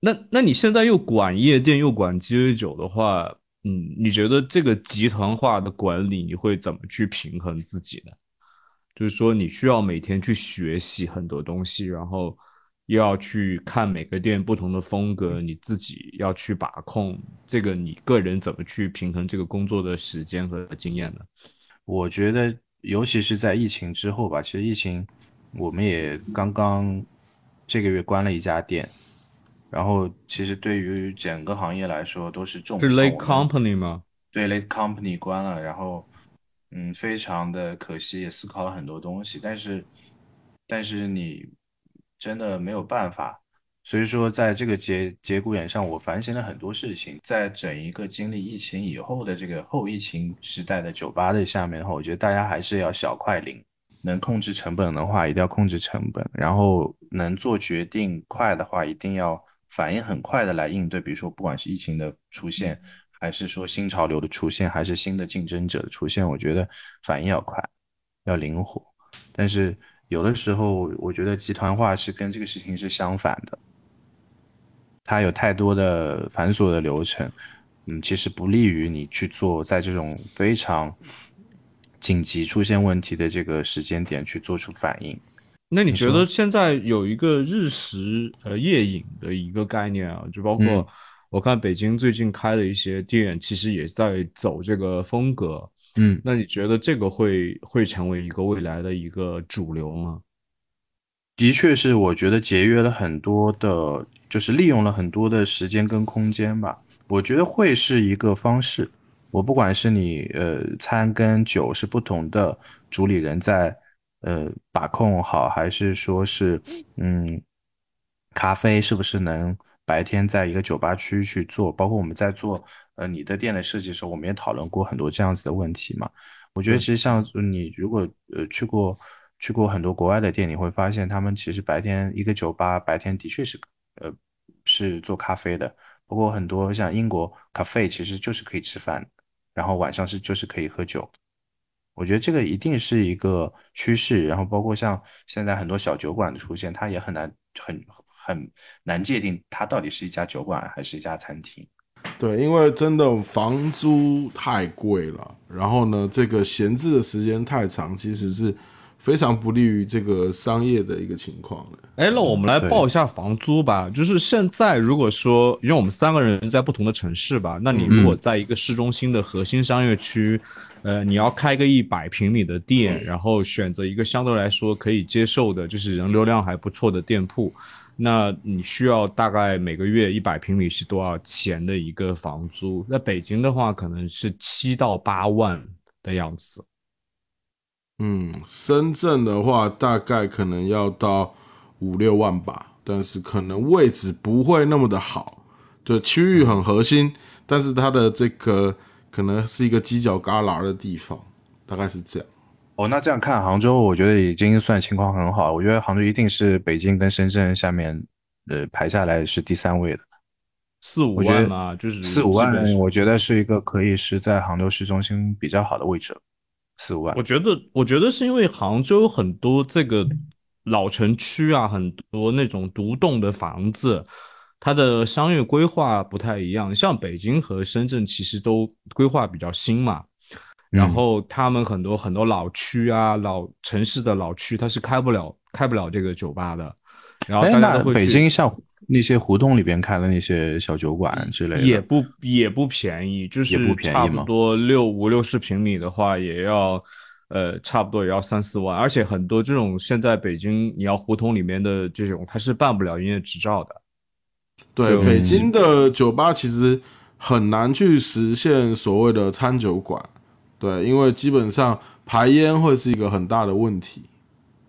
Speaker 1: 那那你现在又管夜店又管鸡尾酒的话，嗯，你觉得这个集团化的管理你会怎么去平衡自己呢？就是说你需要每天去学习很多东西，然后又要去看每个店不同的风格，你自己要去把控这个，你个人怎么去平衡这个工作的时间和经验呢？
Speaker 4: 我觉得，尤其是在疫情之后吧，其实疫情我们也刚刚这个月关了一家店，然后其实对于整个行业来说都是重
Speaker 1: 是 Late Company 吗？
Speaker 4: 对，Late Company 关了，然后嗯，非常的可惜，也思考了很多东西，但是但是你真的没有办法，所以说在这个节节骨眼上，我反省了很多事情，在整一个经历疫情以后的这个后疫情时代的酒吧的下面的话，我觉得大家还是要小快灵，能控制成本的话，一定要控制成本，然后能做决定快的话，一定要反应很快的来应对，比如说不管是疫情的出现。还是说新潮流的出现，还是新的竞争者的出现，我觉得反应要快，要灵活。但是有的时候，我觉得集团化是跟这个事情是相反的，它有太多的繁琐的流程，嗯，其实不利于你去做在这种非常紧急出现问题的这个时间点去做出反应。
Speaker 1: 那你觉得现在有一个日食呃夜饮的一个概念啊，就包括
Speaker 4: 嗯
Speaker 1: 我看北京最近开的一些店，其实也在走这个风格。
Speaker 4: 嗯，
Speaker 1: 那你觉得这个会会成为一个未来的一个主流吗？
Speaker 4: 的确是，我觉得节约了很多的，就是利用了很多的时间跟空间吧。我觉得会是一个方式。我不管是你呃餐跟酒是不同的主理人在呃把控好，还是说是嗯咖啡是不是能白天在一个酒吧区去做，包括我们在做呃你的店的设计的时候，我们也讨论过很多这样子的问题嘛。我觉得其实像你如果呃去过去过很多国外的店，你会发现他们其实白天一个酒吧白天的确是呃是做咖啡的，不过很多像英国咖啡其实就是可以吃饭，然后晚上是就是可以喝酒。我觉得这个一定是一个趋势，然后包括像现在很多小酒馆的出现，它也很难很很难界定它到底是一家酒馆还是一家餐厅。
Speaker 2: 对，因为真的房租太贵了，然后呢，这个闲置的时间太长，其实是非常不利于这个商业的一个情况的。
Speaker 1: 哎，那我们来报一下房租吧。就是现在，如果说，因为我们三个人在不同的城市吧，那你如果在一个市中心的核心商业区，呃，你要开个一百平米的店，然后选择一个相对来说可以接受的，就是人流量还不错的店铺，那你需要大概每个月一百平米是多少钱的一个房租？在北京的话，可能是七到八万的样子。
Speaker 2: 嗯，深圳的话大概可能要到五六万吧，但是可能位置不会那么的好，就区域很核心，但是它的这个可能是一个犄角旮旯的地方，大概是这样。
Speaker 4: 哦，那这样看杭州，我觉得已经算情况很好。我觉得杭州一定是北京跟深圳下面，呃，排下来是第三位的。
Speaker 1: 四五万嘛，就是
Speaker 4: 四五万，我觉得是一个可以是在杭州市中心比较好的位置了。四五万
Speaker 1: 我，觉得，我觉得是因为杭州很多这个老城区啊，很多那种独栋的房子，它的商业规划不太一样。像北京和深圳其实都规划比较新嘛，然
Speaker 4: 嗯
Speaker 1: 后他们很多很多老区啊，老城市的老区，它是开不了开不了这个酒吧的。然后
Speaker 4: 哎，
Speaker 1: 大家都会去
Speaker 4: 北京像那些胡同里边开的那些小酒馆之类的，
Speaker 1: 也不也不便宜，就是差不多六五六十平米的话，也要呃差不多也要三四万，而且很多这种现在北京你要胡同里面的这种，它是办不了营业执照的。
Speaker 2: 对，北京的酒吧其实很难去实现所谓的餐酒馆，对，因为基本上排烟会是一个很大的问题。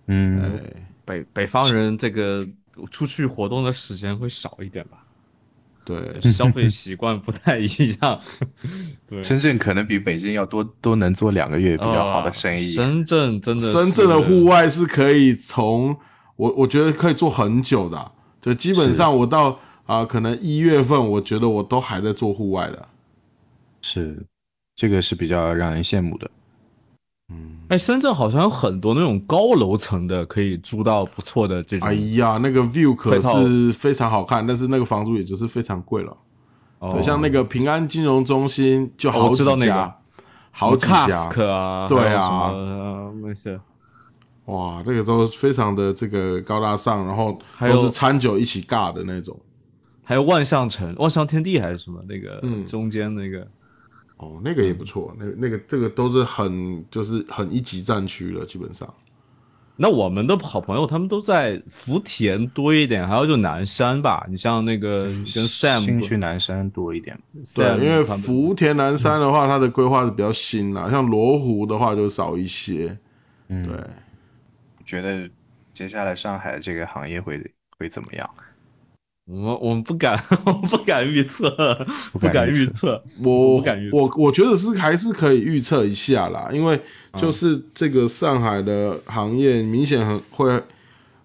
Speaker 4: 嗯，
Speaker 1: 北北方人这个出去活动的时间会少一点吧，
Speaker 2: 对，
Speaker 1: 消费习惯不太一样。[laughs] 对，
Speaker 4: 深圳可能比北京要多多能做两个月比较好的生意。
Speaker 1: 呃深圳真的，
Speaker 2: 深圳的户外是可以从我我觉得可以做很久的啊，就基本上我到啊、可能一月份，我觉得我都还在做户外的。
Speaker 4: 是，这个是比较让人羡慕的。
Speaker 1: 哎，深圳好像有很多那种高楼层的，可以租到不错的这种。
Speaker 2: 哎呀，那个 view 可是非常好看，但是那个房租也就是非常贵了。
Speaker 1: 哦
Speaker 2: 对，像那个平安金融中心就
Speaker 1: 哦
Speaker 2: 好几家，
Speaker 1: 我知道那个
Speaker 2: 好几家。
Speaker 1: 啊，
Speaker 2: 对啊
Speaker 1: 还有什么呃那些
Speaker 2: 哇，这个都非常的这个高大上，然后
Speaker 1: 还有
Speaker 2: 都是餐酒一起尬的那种。
Speaker 1: 还有万象城、万象天地还是什么那个
Speaker 2: 嗯
Speaker 1: 中间那个，
Speaker 2: 哦，那个也不错，那那个这个都是很就是很一级战区了，基本上。
Speaker 1: 那我们的好朋友他们都在福田多一点，还有就南山吧。你像那个跟 Sam
Speaker 4: 新区南山多一点。
Speaker 2: 对，因为福田南山的话，它的规划是比较新啦，像罗湖的话就少一些。
Speaker 4: 嗯
Speaker 2: 对，
Speaker 4: 觉得接下来上海这个行业会会怎么样？
Speaker 1: 我们我们不敢，[laughs] 我们不敢预测，不敢
Speaker 4: 敢预
Speaker 1: 预测。
Speaker 2: 我我我觉得是还是可以预测一下啦，因为
Speaker 1: 嗯
Speaker 2: 就是这个上海的行业明显很会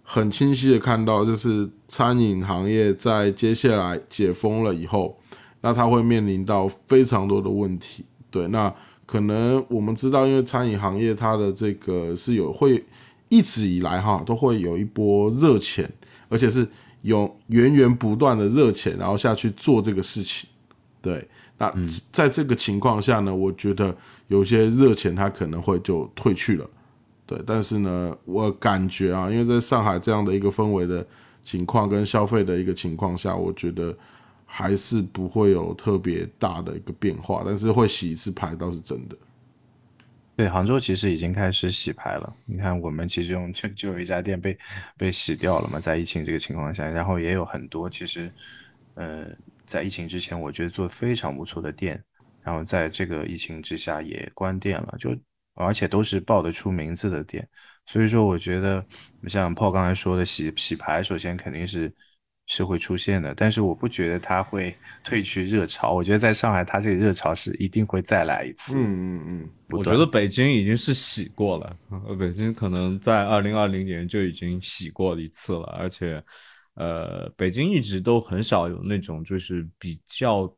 Speaker 2: 很清晰的看到，就是餐饮行业在接下来解封了以后，那它会面临到非常多的问题。对，那可能我们知道，因为餐饮行业它的这个是有会一直以来哈都会有一波热钱，而且是有源源不断的热钱，然后下去做这个事情。对，那在这个情况下呢，我觉得有些热钱它可能会就退去了。对，但是呢，我感觉啊，因为在上海这样的一个氛围的情况跟消费的一个情况下，我觉得还是不会有特别大的一个变化，但是会洗一次牌倒是真的。
Speaker 4: 对，杭州其实已经开始洗牌了。你看，我们其中就就有一家店被被洗掉了嘛，在疫情这个情况下，然后也有很多其实，呃，在疫情之前，我觉得做非常不错的店，然后在这个疫情之下也关店了，就而且都是报得出名字的店。所以说，我觉得像 Paul 刚才说的洗洗牌，首先肯定是是会出现的，但是我不觉得它会退去热潮。我觉得在上海，它这个热潮是一定会再来一次。
Speaker 2: 嗯嗯嗯，
Speaker 1: 我觉得北京已经是洗过了，呃，北京可能在二零二零年就已经洗过一次了，而且，呃，北京一直都很少有那种就是比较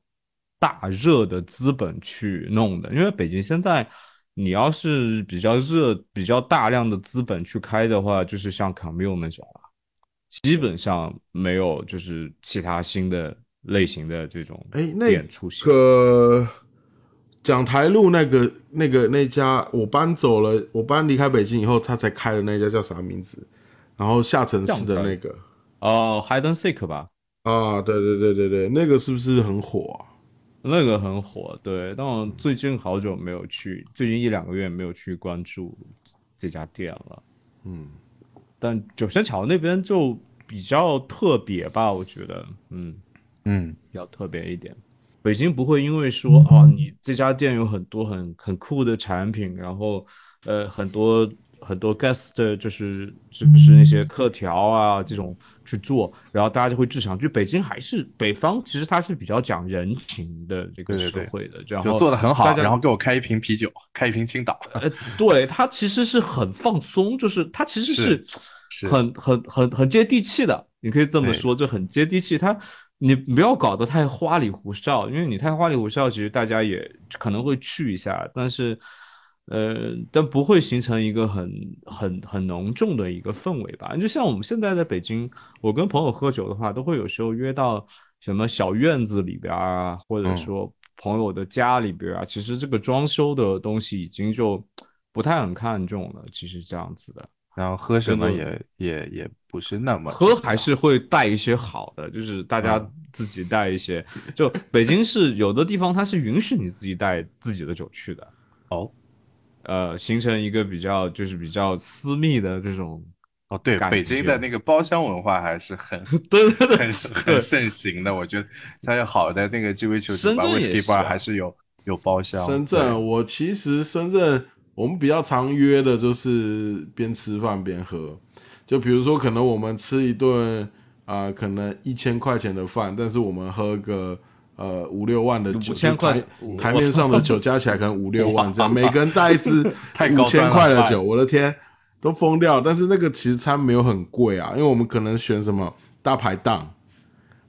Speaker 1: 大热的资本去弄的，因为北京现在你要是比较热、比较大量的资本去开的话，就是像 Commune 那种啊，基本上没有就是其他新的类型的这种店出现。
Speaker 2: 个讲台路那个那个那家，我搬走了，我搬离开北京以后，他才开的那家叫啥名字？然后下城市的那个
Speaker 1: 哦，Hide and Seek 吧。
Speaker 2: 啊，对对对对对，那个是不是很火啊？
Speaker 1: 那个很火，对，但我最近好久没有去，最近一两个月没有去关注这家店了。
Speaker 2: 嗯，
Speaker 1: 但九仙桥那边就比较特别吧，我觉得，嗯，
Speaker 4: 嗯，
Speaker 1: 比较特别一点。北京不会因为说啊，你这家店有很多很很酷的产品，然后呃很多很多 guest 就是就是那些客条啊这种去做，然后大家就会志强。就北京还是北方，其实它是比较讲人情的这个社会的，这样
Speaker 4: 就
Speaker 1: 后
Speaker 4: 做的很好然后给我开一瓶啤酒，开一瓶青岛。
Speaker 1: 呃，对，它其实是很放松，就是它其实
Speaker 4: 是
Speaker 1: 是
Speaker 4: 是
Speaker 1: 很很很很接地气的，你可以这么说，就很接地气。它你不要搞得太花里胡哨，因为你太花里胡哨，其实大家也可能会去一下，但是呃，但不会形成一个很很很浓重的一个氛围吧。就像我们现在在北京，我跟朋友喝酒的话，都会有时候约到什么小院子里边啊，或者
Speaker 4: 嗯
Speaker 1: 说朋友的家里边啊，其实这个装修的东西已经就不太很看重了。其实这样子的，
Speaker 4: 然后喝什么也也也不是那么
Speaker 1: 喝还是会带一些好的，就是大家
Speaker 4: 嗯
Speaker 1: 自己带一些。就北京是有的地方它是允许你自己带自己的酒去的，
Speaker 4: 哦
Speaker 1: 呃，形成一个比较就是比较私密的这种。
Speaker 4: 哦，对，北京的那个包厢文化还是很 [laughs]
Speaker 1: 对对对
Speaker 4: 很很盛行的。我觉得它有好的那个鸡尾酒酒吧、还是有有包厢。
Speaker 2: 深圳，我其实深圳我们比较常约的就是边吃饭边喝，就比如说可能我们吃一顿啊、可能一千块钱的饭，但是我们喝个呃五六万的酒
Speaker 1: ，5000块
Speaker 2: 台台面上的酒加起来可能五六万这样，每个人带一支五千块的酒，我的天，都疯掉。但是那个其实餐没有很贵啊，因为我们可能选什么大排档。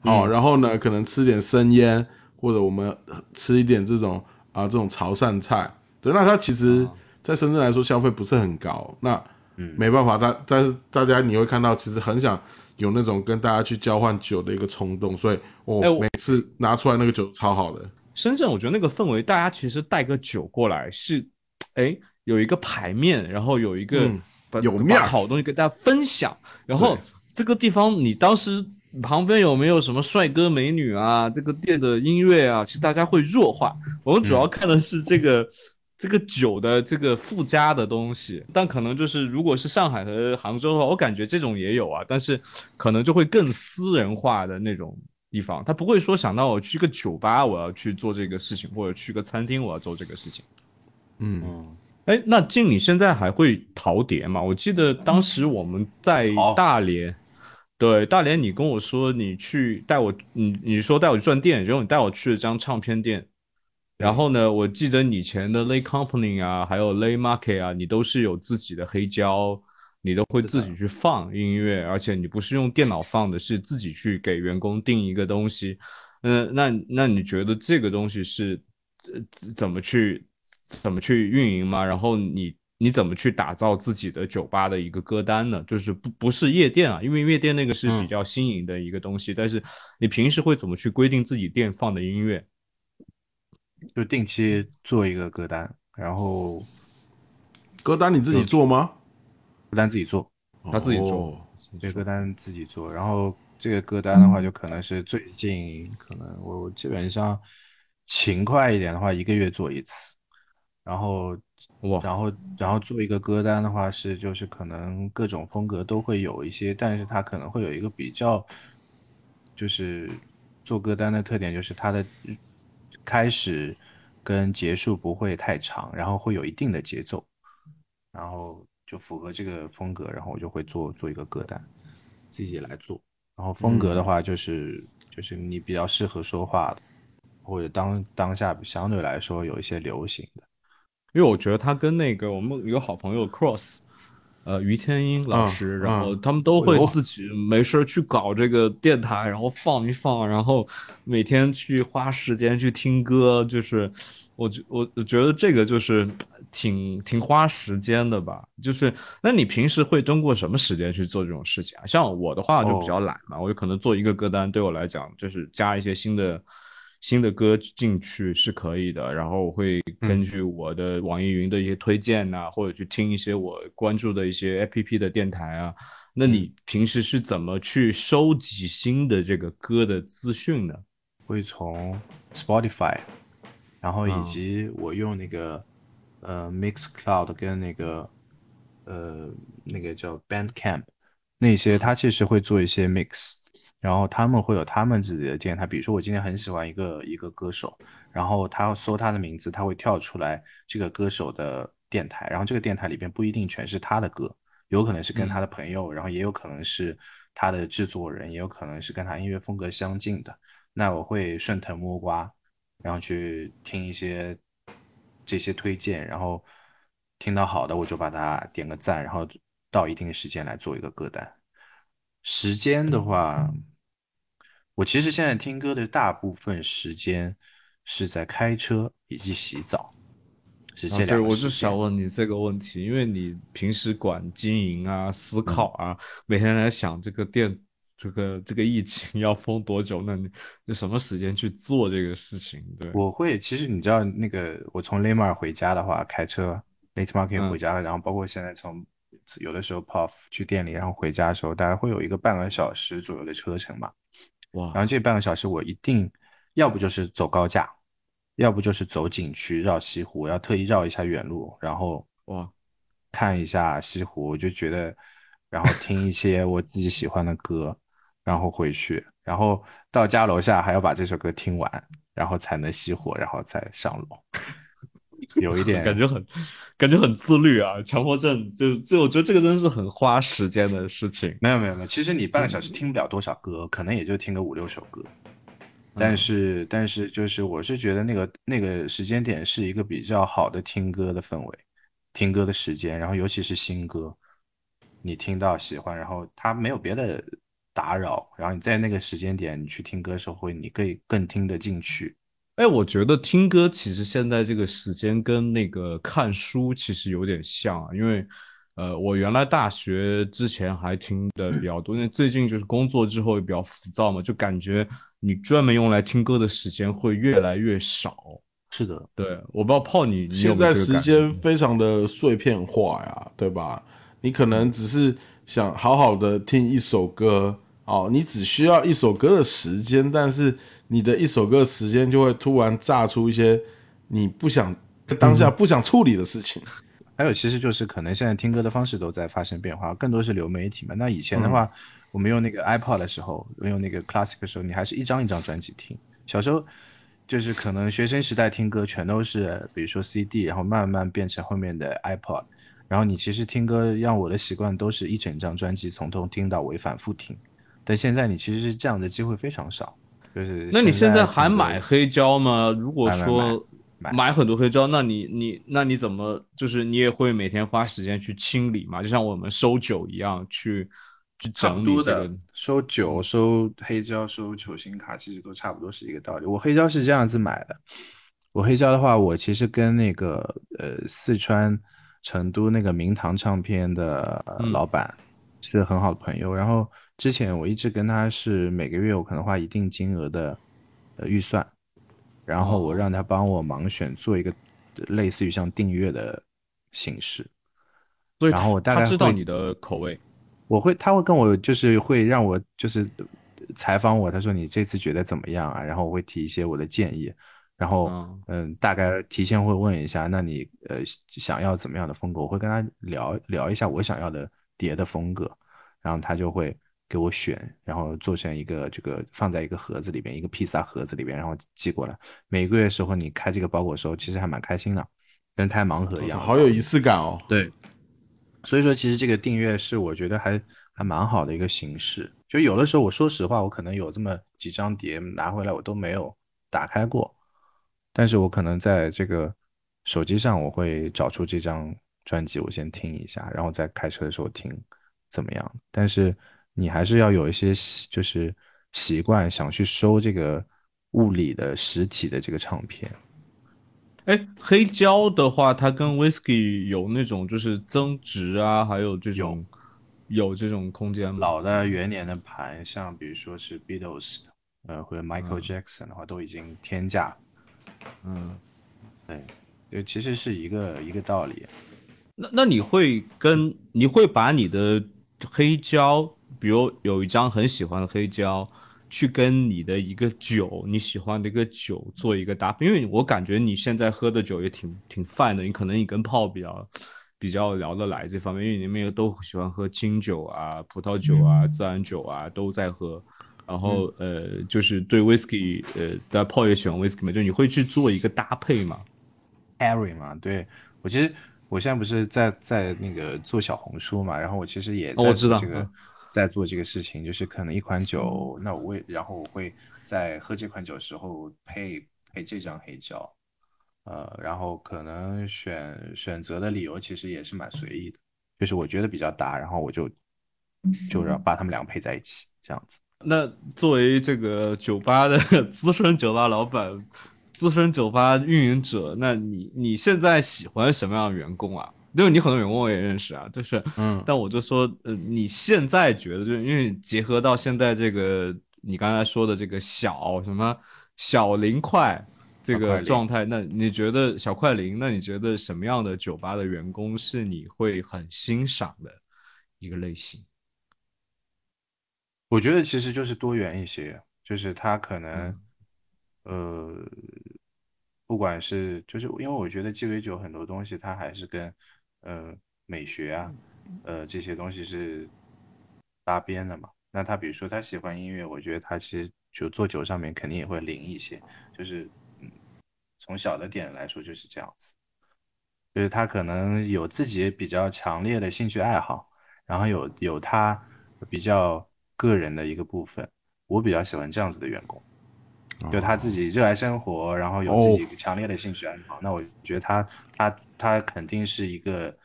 Speaker 2: 哦，然后呢，可能吃点生腌，或者我们吃一点这种啊、这种潮汕菜。对，那它其实在深圳来说消费不是很高，那没办法，但但是大家你会看到，其实很想有那种跟大家去交换酒的一个冲动，所以我、每次拿出来那个酒超好的。
Speaker 1: 深圳，我觉得那个氛围，大家其实带个酒过来是，哎，有一个牌面，然后有一个
Speaker 2: 有面
Speaker 1: 把好东西跟大家分享。然后这个地方你当时旁边有没有什么帅哥美女啊？这个店的音乐啊，其实大家会弱化。我们主要看的是这个。这个酒的这个附加的东西，但可能就是如果是上海和杭州的话，我感觉这种也有啊，但是可能就会更私人化的那种地方，他不会说想到我去个酒吧我要去做这个事情，或者去个餐厅我要做这个事情。
Speaker 2: 嗯，
Speaker 1: 哎，那静你现在还会陶碟吗？我记得当时我们在大连，对大连，你跟我说你去带我，你你说带我去转店，然后你带我去了张唱片店。然后呢，我记得以前的 Lay Company 啊，还有 Lay Market 啊，你都是有自己的黑胶，你都会自己去放音乐，而且你不是用电脑放的，是自己去给员工定一个东西。嗯，那那你觉得这个东西是怎么去怎么去运营吗？然后你你怎么去打造自己的酒吧的一个歌单呢？就是不不是夜店啊，因为夜店那个是比较新颖的一个东西，但是你平时会怎么去规定自己店放的音乐？
Speaker 4: 就定期做一个歌单，然后
Speaker 2: 歌单你自己做吗？
Speaker 4: 歌单自己做，
Speaker 1: 他自己做，
Speaker 4: 这歌单自己做。然后这个歌单的话，就可能是最近可能我基本上勤快一点的话，一个月做一次。然后
Speaker 1: 哇，
Speaker 4: 然后然后做一个歌单的话，是就是可能各种风格都会有一些，但是它可能会有一个比较，就是做歌单的特点就是它的。开始跟结束不会太长，然后会有一定的节奏，然后就符合这个风格，然后我就会做做一个歌单，自己来做。然后风格的话，就是就是你比较适合说话的，或者当当下相对来说有一些流行的，
Speaker 1: 因为我觉得他跟那个我们有个好朋友 Cross。呃，于天英老师，然后他们都会自己没事去搞这个电台，然后放一放，然后每天去花时间去听歌，就是我觉我我觉得这个就是挺挺花时间的吧。就是那你平时会通过什么时间去做这种事情啊？像我的话就比较懒嘛，我就可能做一个歌单，对我来讲就是加一些新的。新的歌进去是可以的，然后我会根据我的网易云的一些推荐呐，或者去听一些我关注的一些 APP 的电台啊。那你平时是怎么去收集新的这个歌的资讯呢？
Speaker 4: 会从 Spotify，然后以及我用那个呃 Mixcloud 跟那个呃那个叫 Bandcamp 那些，它其实会做一些 mix。然后他们会有他们自己的电台，比如说我今天很喜欢一个一个歌手，然后他要搜他的名字，他会跳出来这个歌手的电台，然后这个电台里边不一定全是他的歌，有可能是跟他的朋友，然后也有可能是他的制作人，也有可能是跟他音乐风格相近的。那我会顺藤摸瓜，然后去听一些这些推荐，然后听到好的我就把它点个赞，然后到一定时间来做一个歌单。时间的话。我其实现在听歌的大部分时间是在开车以及洗澡，是这两。
Speaker 1: 对，我就想问你这个问题，因为你平时管经营啊、思考啊，每天在想这个店、这个这个疫情 [laughs] 要封多久，那你有什么时间去做这个事情？对，
Speaker 4: 我会。其实你知道，那个我从雷马尔回家的话，开车雷马尔可以回家，然后包括现在从有的时候 puff 去店里，然后回家的时候，大概会有一个半个小时左右的车程嘛。然后这半个小时我一定要不就是走高架，要不就是走景区绕西湖，要特意绕一下远路，然后
Speaker 1: 哇
Speaker 4: 看一下西湖，我就觉得，然后听一些我自己喜欢的歌，然后回去，然后到家楼下还要把这首歌听完，然后才能熄火，然后再上楼。[laughs] 有一点
Speaker 1: 感觉很，感觉很自律啊，强迫症就就我觉得这个真的是很花时间的事情。
Speaker 4: 没有没有没有，其实你半个小时听不了多少歌，可能也就听个五六首歌。但是但是就是我是觉得那个那个时间点是一个比较好的听歌的氛围，听歌的时间，然后尤其是新歌，你听到喜欢，然后它没有别的打扰，然后你在那个时间点你去听歌的时候会你可以更听得进去。
Speaker 1: 哎，我觉得听歌其实现在这个时间跟那个看书其实有点像啊，因为，呃，我原来大学之前还听的比较多，因为最近就是工作之后也比较浮躁嘛，就感觉你专门用来听歌的时间会越来越少。
Speaker 4: 是的，
Speaker 1: 对，我不知道泡你，
Speaker 2: 现在时间非常的碎片化呀，对吧？你可能只是想好好的听一首歌哦，你只需要一首歌的时间，但是你的一首歌的时间就会突然炸出一些你不想在当下不想处理的事情。
Speaker 4: 还有，其实就是可能现在听歌的方式都在发生变化，更多是流媒体嘛。那以前的话，我们用那个 iPod 的时候，用那个 Classic 的时候，你还是一张一张专辑听。小时候就是可能学生时代听歌全都是，比如说 CD，然后慢慢变成后面的 iPod。然后你其实听歌，让我的习惯都是一整张专辑从头听到尾，反复听。但现在你其实是这样的机会非常少，就是
Speaker 1: 那你现在还买黑胶吗？如果
Speaker 4: 买买
Speaker 1: 说
Speaker 4: 买
Speaker 1: 买很多黑胶，那你你那你怎么就是你也会每天花时间去清理嘛？就像我们收酒一样，去去
Speaker 4: 差
Speaker 1: 整理这
Speaker 4: 不多的
Speaker 1: 个。
Speaker 4: 收酒、收黑胶、收球星卡，其实都差不多是一个道理。我黑胶是这样子买的，我黑胶的话，我其实跟那个呃四川成都那个明堂唱片的老板是很好的朋友，然后之前我一直跟他是每个月我可能花一定金额的呃预算，然后我让他帮我盲选做一个类似于像订阅的形式。
Speaker 1: 所以
Speaker 4: 然后我大概会
Speaker 1: 知道你的口味，
Speaker 4: 我会，他会跟我就是会让我就是采访我，他说你这次觉得怎么样啊？然后我会提一些我的建议，然后
Speaker 1: 嗯
Speaker 4: 嗯，大概提前会问一下，那你呃想要怎么样的风格？我会跟他聊聊一下我想要的碟的风格，然后他就会给我选，然后做成一个这个放在一个盒子里边，一个披萨盒子里边，然后寄过来。每个月的时候你开这个包裹的时候，其实还蛮开心的，跟开盲盒一样。
Speaker 2: 好有仪式感哦。
Speaker 4: 对，所以说其实这个订阅是我觉得还还蛮好的一个形式。就有的时候我说实话，我可能有这么几张碟拿回来我都没有打开过，但是我可能在这个手机上我会找出这张专辑，我先听一下，然后在开车的时候听怎么样。但是你还是要有一些习就是习惯，想去收这个物理的实体的这个唱片。
Speaker 1: 哎，黑胶的话，它跟 whisky 有那种就是增值啊，还有这种有这种空间吗？
Speaker 4: 老的元年的盘，像比如说是 Beatles，呃，或者 Michael Jackson 的话，都已经天价。
Speaker 1: 嗯，
Speaker 4: 对，就其实是一个一个道理。
Speaker 1: 那那你会跟你会把你的黑胶，比如有一张很喜欢的黑胶，去跟你的一个酒，你喜欢的一个酒做一个搭配，因为我感觉你现在喝的酒也挺挺泛的，你可能你跟泡比较比较聊得来这方面，因为你们也都喜欢喝清酒啊、葡萄酒啊、自然酒啊都在喝。然后呃，就是对 whisky，呃，大家泡也喜欢 whisky 嘛，就你会去做一个搭配嘛
Speaker 4: ？Harry 嘛，对。我其实我现在不是在在那个做小红书嘛，然后我其实也在
Speaker 1: 哦我知道
Speaker 4: 这个、
Speaker 1: 嗯
Speaker 4: 在做这个事情，就是可能一款酒，那我会然后我会在喝这款酒的时候配配这张黑胶，呃，然后可能选选择的理由其实也是蛮随意的，就是我觉得比较搭，然后我就就让把他们两个配在一起，这样子。
Speaker 1: 那作为这个酒吧的 [laughs] 资深酒吧老板、资深酒吧运营者，那你你现在喜欢什么样的员工啊？因为你很多员工我也认识啊，就是，
Speaker 4: 嗯 [laughs]
Speaker 1: 但我就说，呃，你现在觉得，就是因为结合到现在这个你刚才说的这个小什么小零块这个状态，那你觉得小快零？那你觉得什么样的酒吧的员工是你会很欣赏的一个类型？
Speaker 4: 我觉得其实就是多元一些，就是他可能，呃，不管是就是因为我觉得鸡尾酒很多东西它还是跟呃美学啊，呃这些东西是搭边的嘛。那他比如说他喜欢音乐，我觉得他其实就做酒上面肯定也会灵一些，就是嗯，从小的点来说就是这样子，就是他可能有自己比较强烈的兴趣爱好，然后有有他比较个人的一个部分，我比较喜欢这样子的员工，就他自己热爱生活，然后有自己强烈的兴趣爱好，那我觉得他他他肯定是一个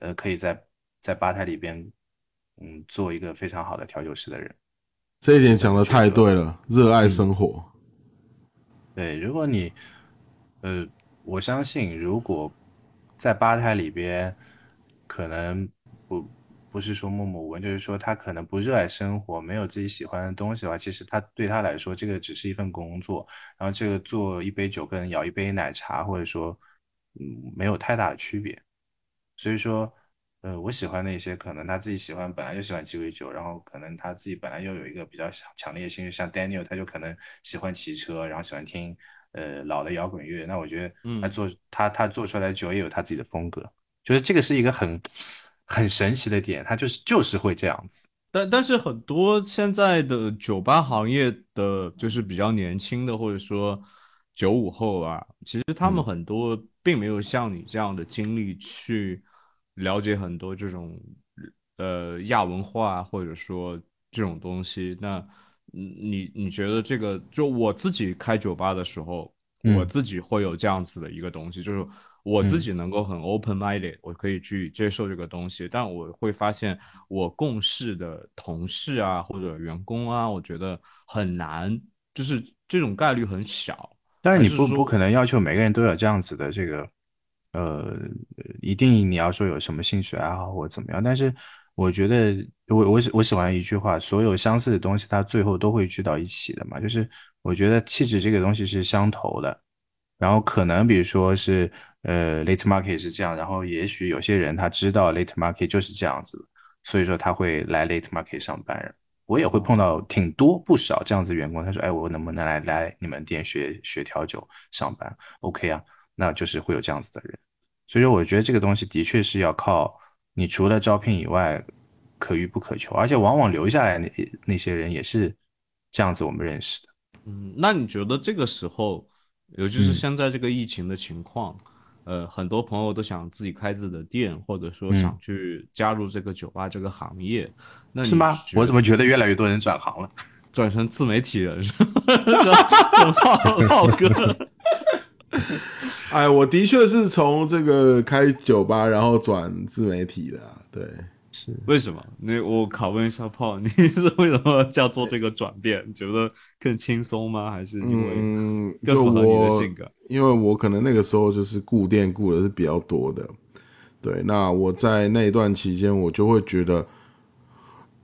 Speaker 4: 呃可以在在吧台里边嗯做一个非常好的调酒师的人。
Speaker 2: 这一点讲的太对了，热爱生活。
Speaker 4: 对，如果你，呃，我相信，如果在吧台里边，可能不不是说默默无闻，就是说他可能不热爱生活，没有自己喜欢的东西的话，其实他对他来说，这个只是一份工作，然后这个做一杯酒跟舀一杯奶茶，或者说，嗯，没有太大的区别。所以说，呃，我喜欢那些可能他自己喜欢，本来就喜欢鸡尾酒，然后可能他自己本来又有一个比较强强烈的兴趣，像 Daniel，他就可能喜欢骑车，然后喜欢听呃老的摇滚乐。那我觉得他做他他做出来的酒也有他自己的风格，就是这个是一个很很神奇的点，他就是就是会这样子。
Speaker 1: 但但是很多现在的酒吧行业的就是比较年轻的，或者说九五后啊，其实他们很多并没有像你这样的经历去。了解很多这种呃亚文化或者说这种东西，那你你觉得这个就我自己开酒吧的时候，我自己会有这样子的一个东西，就是我自己能够很 open minded，我可以去接受这个东西，但我会发现我共事的同事啊或者员工啊，我觉得很难，就是这种概率很小。
Speaker 4: 但是你不不可能要求每个人都有这样子的这个。呃，一定你要说有什么兴趣爱好或者怎么样，但是我觉得我我我喜欢一句话，所有相似的东西它最后都会聚到一起的嘛。就是我觉得气质这个东西是相投的，然后可能比如说是呃 late market 是这样，然后也许有些人他知道 late market 就是这样子，所以说他会来 late market 上班。我也会碰到挺多不少这样子员工，他说哎，我能不能来来你们店学学调酒上班？OK 啊。那就是会有这样子的人，所以说我觉得这个东西的确是要靠你除了招聘以外，可遇不可求，而且往往留下来那那些人也是这样子我们认识的。
Speaker 1: 嗯，那你觉得这个时候，尤其是现在这个疫情的情况，呃，很多朋友都想自己开自己的店，或者说想去加入这个酒吧这个行业，那
Speaker 4: 是吗？我怎么觉得越来越多人转行了，[laughs]
Speaker 1: 转成自媒体人是吧？[laughs] 浩浩哥。[laughs]
Speaker 2: 哎，我的确是从这个开酒吧，然后转自媒体的。对，
Speaker 1: 是为什么？那我拷问一下炮，[laughs] 你是为什么叫做这个转变？觉得更轻松吗？还是因为更符合你的性格？
Speaker 2: 因为我可能那个时候就是顾店顾的是比较多的。对，那我在那一段期间，我就会觉得，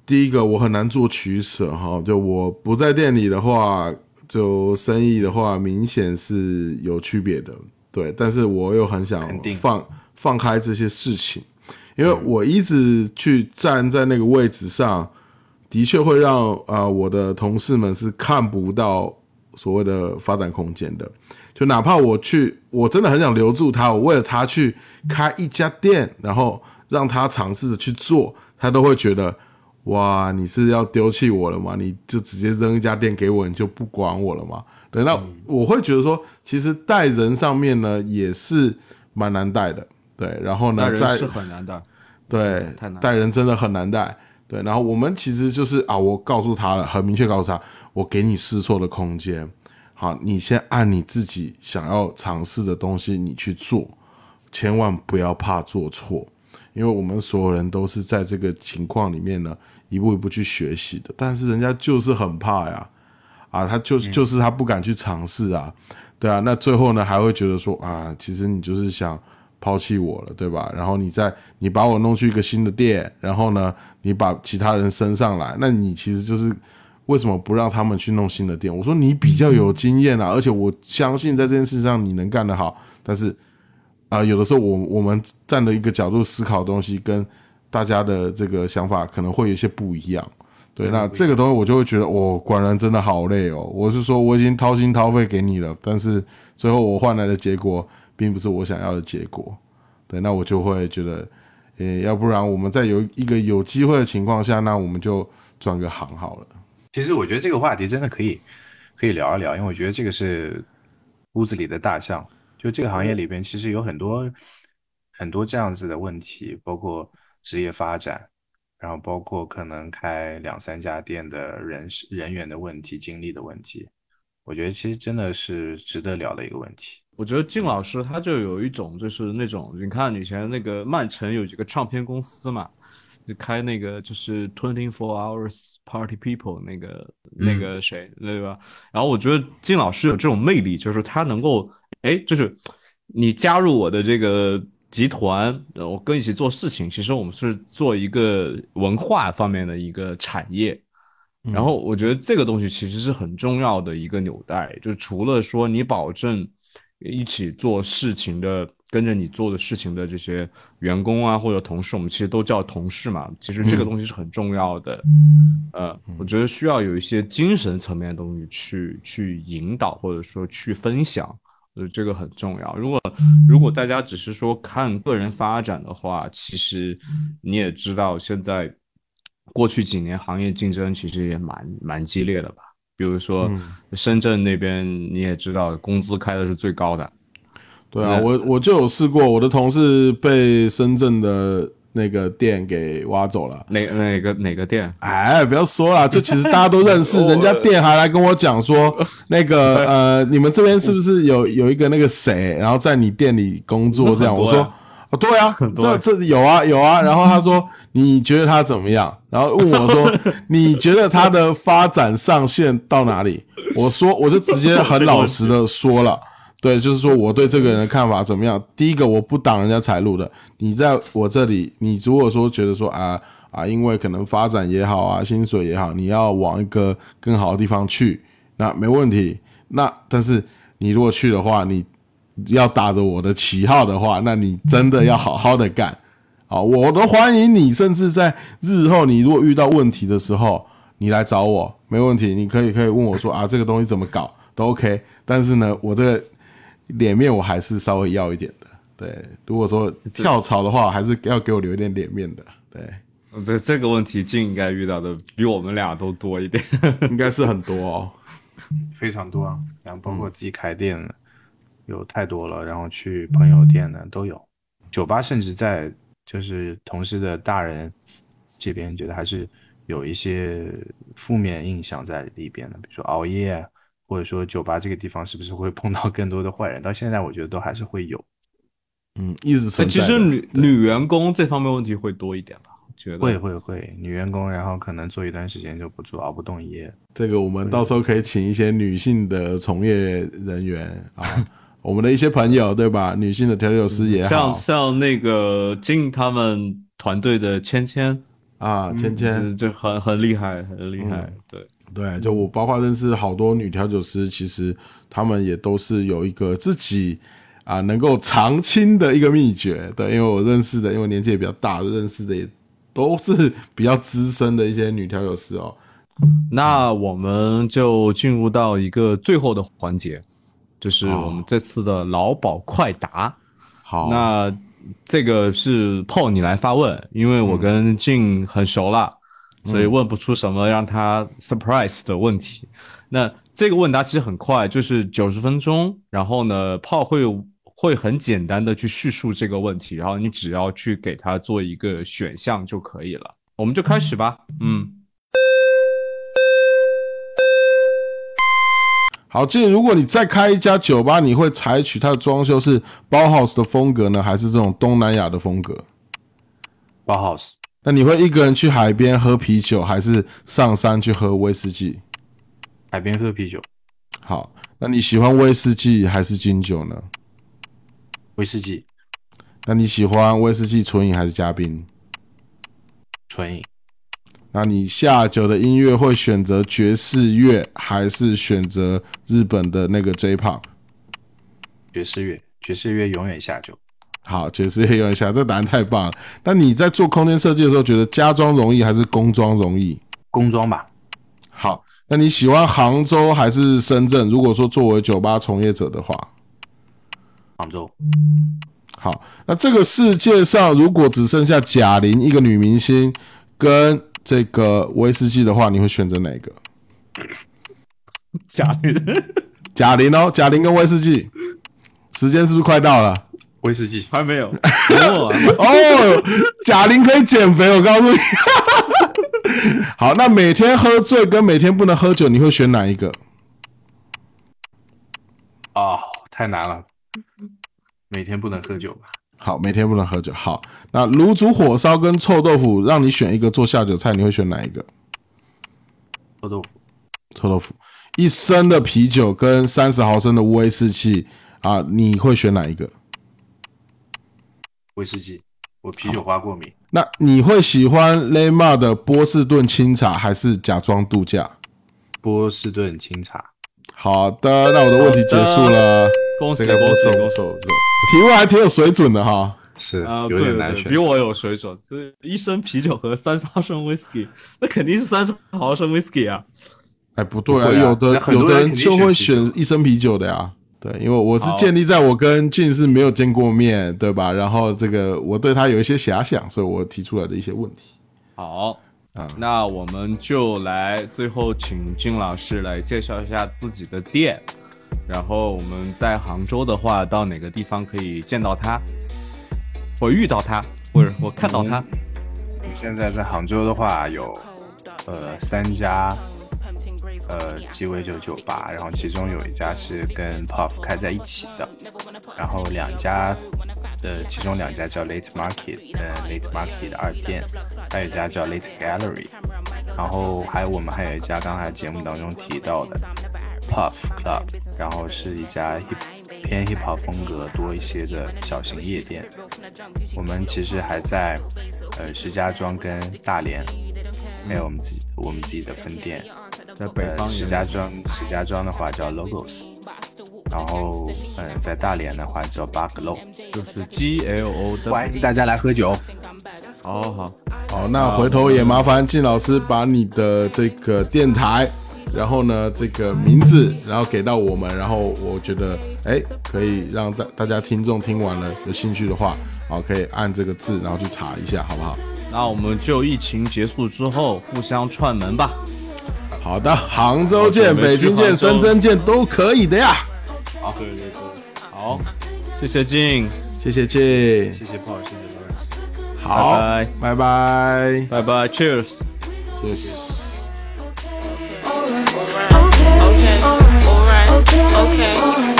Speaker 2: 第一个我很难做取舍哈。就我不在店里的话。就生意的话，明显是有区别的，对。但是我又很想放放开这些事情，因为我一直去站在那个位置上，的确会让啊我的同事们是看不到所谓的发展空间的。就哪怕我去，我真的很想留住他，我为了他去开一家店，然后让他尝试着去做，他都会觉得。哇，你是要丢弃我了吗？你就直接扔一家店给我，你就不管我了吗？对，那我会觉得说，其实带人上面呢也是蛮难带的，对。然后呢，在
Speaker 1: 是很难带，
Speaker 2: 对，带人真的很难带，对。然后我们其实就是啊，我告诉他了，很明确告诉他，我给你试错的空间，好，你先按你自己想要尝试的东西你去做，千万不要怕做错，因为我们所有人都是在这个情况里面呢。一步一步去学习的，但是人家就是很怕呀，啊，他就是就是他不敢去尝试啊，对啊，那最后呢还会觉得说啊，其实你就是想抛弃我了，对吧？然后你再你把我弄去一个新的店，然后呢你把其他人升上来，那你其实就是为什么不让他们去弄新的店？我说你比较有经验啊，而且我相信在这件事上你能干得好，但是啊，有的时候我我们站的一个角度思考东西跟。大家的这个想法可能会有些不一样，对，那这个东西我就会觉得，我果然真的好累哦。我是说，我已经掏心掏肺给你了，但是最后我换来的结果并不是我想要的结果，对，那我就会觉得，诶，要不然我们在有一个有机会的情况下，那我们就转个行好了。
Speaker 4: 其实我觉得这个话题真的可以可以聊一聊，因为我觉得这个是屋子里的大象，就这个行业里边其实有很多很多这样子的问题，包括。职业发展，然后包括可能开两三家店的人人员的问题、精力的问题，我觉得其实真的是值得聊的一个问题。
Speaker 1: 我觉得靳老师他就有一种就是那种，你看以前那个曼城有几个唱片公司嘛，就开那个就是 Twenty Four Hours Party People 那个那个谁对吧？然后我觉得靳老师有这种魅力，就是他能够哎，就是你加入我的这个。集团，我跟一起做事情，其实我们是做一个文化方面的一个产业，然后我觉得这个东西其实是很重要的一个纽带，就除了说你保证一起做事情的跟着你做的事情的这些员工啊或者同事，我们其实都叫同事嘛。其实这个东西是很重要的。呃，我觉得需要有一些精神层面的东西去去引导或者说去分享，我觉得这个很重要。如果如果大家只是说看个人发展的话，其实你也知道现在过去几年行业竞争其实也蛮蛮激烈的吧。比如说深圳那边你也知道，工资开的是最高的。
Speaker 2: 对啊，我我就有试过，我的同事被深圳的那个店给挖走了。
Speaker 1: 哪哪个哪个店？
Speaker 2: 哎，不要说了，就其实大家都认识，[laughs] 人家店还来跟我讲说，[laughs] 那个呃，你们这边是不是有有一个那个谁，然后在你店里工作这样？我说。对啊，[laughs] 这这有啊有啊，然后他说你觉得他怎么样？然后问我说你觉得他的发展上限到哪里？我说我就直接很老实的说了，对，就是说我对这个人的看法怎么样？第一个我不挡人家财路的，你在我这里，你如果说觉得说啊啊，因为可能发展也好啊，薪水也好，你要往一个更好的地方去，那没问题。那但是你如果去的话，你。要打着我的旗号的话，那你真的要好好的干啊！我都欢迎你，甚至在日后你如果遇到问题的时候，你来找我没问题，你可以可以问我说啊，这个东西怎么搞都 OK。但是呢，我这个脸面我还是稍微要一点的。对，如果说跳槽的话，还是要给我留一点脸面的。对，
Speaker 1: 这这个问题静应该遇到的比我们俩都多一点，
Speaker 2: 应该是很多哦，
Speaker 4: 非常多啊，然后包括自己开店了。有太多了，然后去朋友店的都有，酒吧甚至在就是同事的大人这边觉得还是有一些负面印象在里边的，比如说熬夜，或者说酒吧这个地方是不是会碰到更多的坏人？到现在我觉得都还是会有，
Speaker 2: 嗯，一直存
Speaker 1: 在。其实女女员工这方面问题会多一点吧？觉得
Speaker 4: 会会会，女员工然后可能做一段时间就不做，熬不动夜。
Speaker 2: 这个我们到时候可以请一些女性的从业人员啊。[laughs] 我们的一些朋友，对吧？女性的调酒师也好，
Speaker 1: 像像那个进他们团队的芊芊
Speaker 2: 啊，芊芊
Speaker 1: 就很很厉害，很厉害。对
Speaker 2: 对，就我包括认识好多女调酒师，其实他们也都是有一个自己啊能够长青的一个秘诀。对，因为我认识的，因为年纪也比较大，认识的也都是比较资深的一些女调酒师哦。
Speaker 1: 那我们就进入到一个最后的环节。就是我们这次的劳保快答，
Speaker 2: 好，
Speaker 1: 那这个是炮你来发问，因为我跟静很熟了，所以问不出什么让他 surprise 的问题。那这个问答其实很快，就是九十分钟，然后呢，炮会会很简单的去叙述这个问题，然后你只要去给他做一个选项就可以了。我们就开始吧，嗯。
Speaker 2: 好，建议如果你再开一家酒吧，你会采取它的装修是包 house 的风格呢，还是这种东南亚的风格？
Speaker 4: 包 house。
Speaker 2: 那你会一个人去海边喝啤酒，还是上山去喝威士忌？
Speaker 4: 海边喝啤酒。
Speaker 2: 好，那你喜欢威士忌还是金酒呢？
Speaker 4: 威士忌。
Speaker 2: 那你喜欢威士忌纯饮还是加冰？
Speaker 4: 纯饮。
Speaker 2: 那你下酒的音乐会选择爵士乐还是选择日本的那个 J-pop？
Speaker 4: 爵士乐，爵士乐永远下酒。
Speaker 2: 好，爵士乐永远下，这答案太棒了。那你在做空间设计的时候，觉得家装容易还是工装容易？
Speaker 4: 工装吧。
Speaker 2: 好，那你喜欢杭州还是深圳？如果说作为酒吧从业者的话，
Speaker 4: 杭州。
Speaker 2: 好，那这个世界上如果只剩下贾玲一个女明星跟这个威士忌的话，你会选择哪个？
Speaker 1: 贾玲，
Speaker 2: 贾玲哦，贾玲跟威士忌，时间是不是快到了？
Speaker 4: 威士忌
Speaker 1: 还没有 [laughs]
Speaker 2: 哦，贾玲可以减肥，我告诉你。[laughs] 好，那每天喝醉跟每天不能喝酒，你会选哪一个？
Speaker 4: 哦，太难了，每天不能喝酒吧。
Speaker 2: 好，每天不能喝酒。好，那卤煮火烧跟臭豆腐，让你选一个做下酒菜，你会选哪一个？
Speaker 4: 臭豆腐。
Speaker 2: 臭豆腐。一升的啤酒跟三十毫升的威士忌啊，你会选哪一个？
Speaker 4: 威士忌。我啤酒花过敏。
Speaker 2: 那你会喜欢雷马的波士顿清茶还是假装度假？
Speaker 4: 波士顿清茶。
Speaker 2: 好的，那我的问题结束了。
Speaker 1: 恭喜恭喜恭喜！
Speaker 2: 错不错不错，题目还挺有水准的哈。
Speaker 4: 是
Speaker 1: 啊，
Speaker 4: 有
Speaker 1: 对对对，
Speaker 4: 点难选。
Speaker 1: 比我有水准。就是一升啤酒和三十毫升 whisky，那肯定是三十毫升 whisky 啊。
Speaker 2: 哎，不对啊，有的有的人就会
Speaker 4: 选
Speaker 2: 一升啤酒的呀。对，因为我是建立在我跟俊是没有见过面，对吧？然后这个我对他有一些遐想，所以我提出来的一些问题。
Speaker 1: 好，
Speaker 2: 啊
Speaker 1: 那我们就来最后请金老师来介绍一下自己的店，然后我们在杭州的话，到哪个地方可以见到他，我遇到他，或者我看到他？
Speaker 4: 我们现在在杭州的话有呃三家呃鸡尾酒酒吧，然后其中有一家是跟 Puff 开在一起的，然后两家呃其中两家叫 Late Market，呃 Late Market 的二店，还有一家叫 Late Gallery，然后还有我们还有一家刚才节目当中提到的 Puff Club，然后是一家 hip 偏 hip hop 风格多一些的小型夜店。我们其实还在呃石家庄跟大连，还有我们自己我们自己的分店。
Speaker 1: 在北
Speaker 4: 呃，
Speaker 1: 方
Speaker 4: 石家庄石家庄的话叫 Logos，然后嗯、呃在大连的话叫 Buglow。
Speaker 1: 就是 G L O 的。
Speaker 4: 欢迎大家来喝酒。
Speaker 1: 好好，
Speaker 2: 好，那回头也麻烦靳老师把你的这个电台，然后呢这个名字，然后给到我们，然后我觉得哎可以让大大家听众听完了有兴趣的话，好可以按这个字，然后去查一下，好不好？
Speaker 1: 那我们就疫情结束之后互相串门吧。
Speaker 2: 好的，杭州见、北京见、深圳见都可以的呀。
Speaker 1: 好，对对对，好，谢谢静，
Speaker 2: 谢谢靳，
Speaker 4: 谢谢 Paul，谢谢 Lawrence。
Speaker 2: 好，
Speaker 1: 拜
Speaker 2: 拜拜，
Speaker 1: 拜拜，Cheers。
Speaker 2: 谢谢。
Speaker 5: Okay, alright, okay,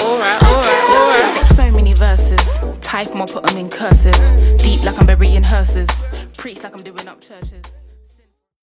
Speaker 5: alright, alright, alright. So many verses, type them or put them in cursive. Deep like I'm burying hearses, preach like I'm doing up churches.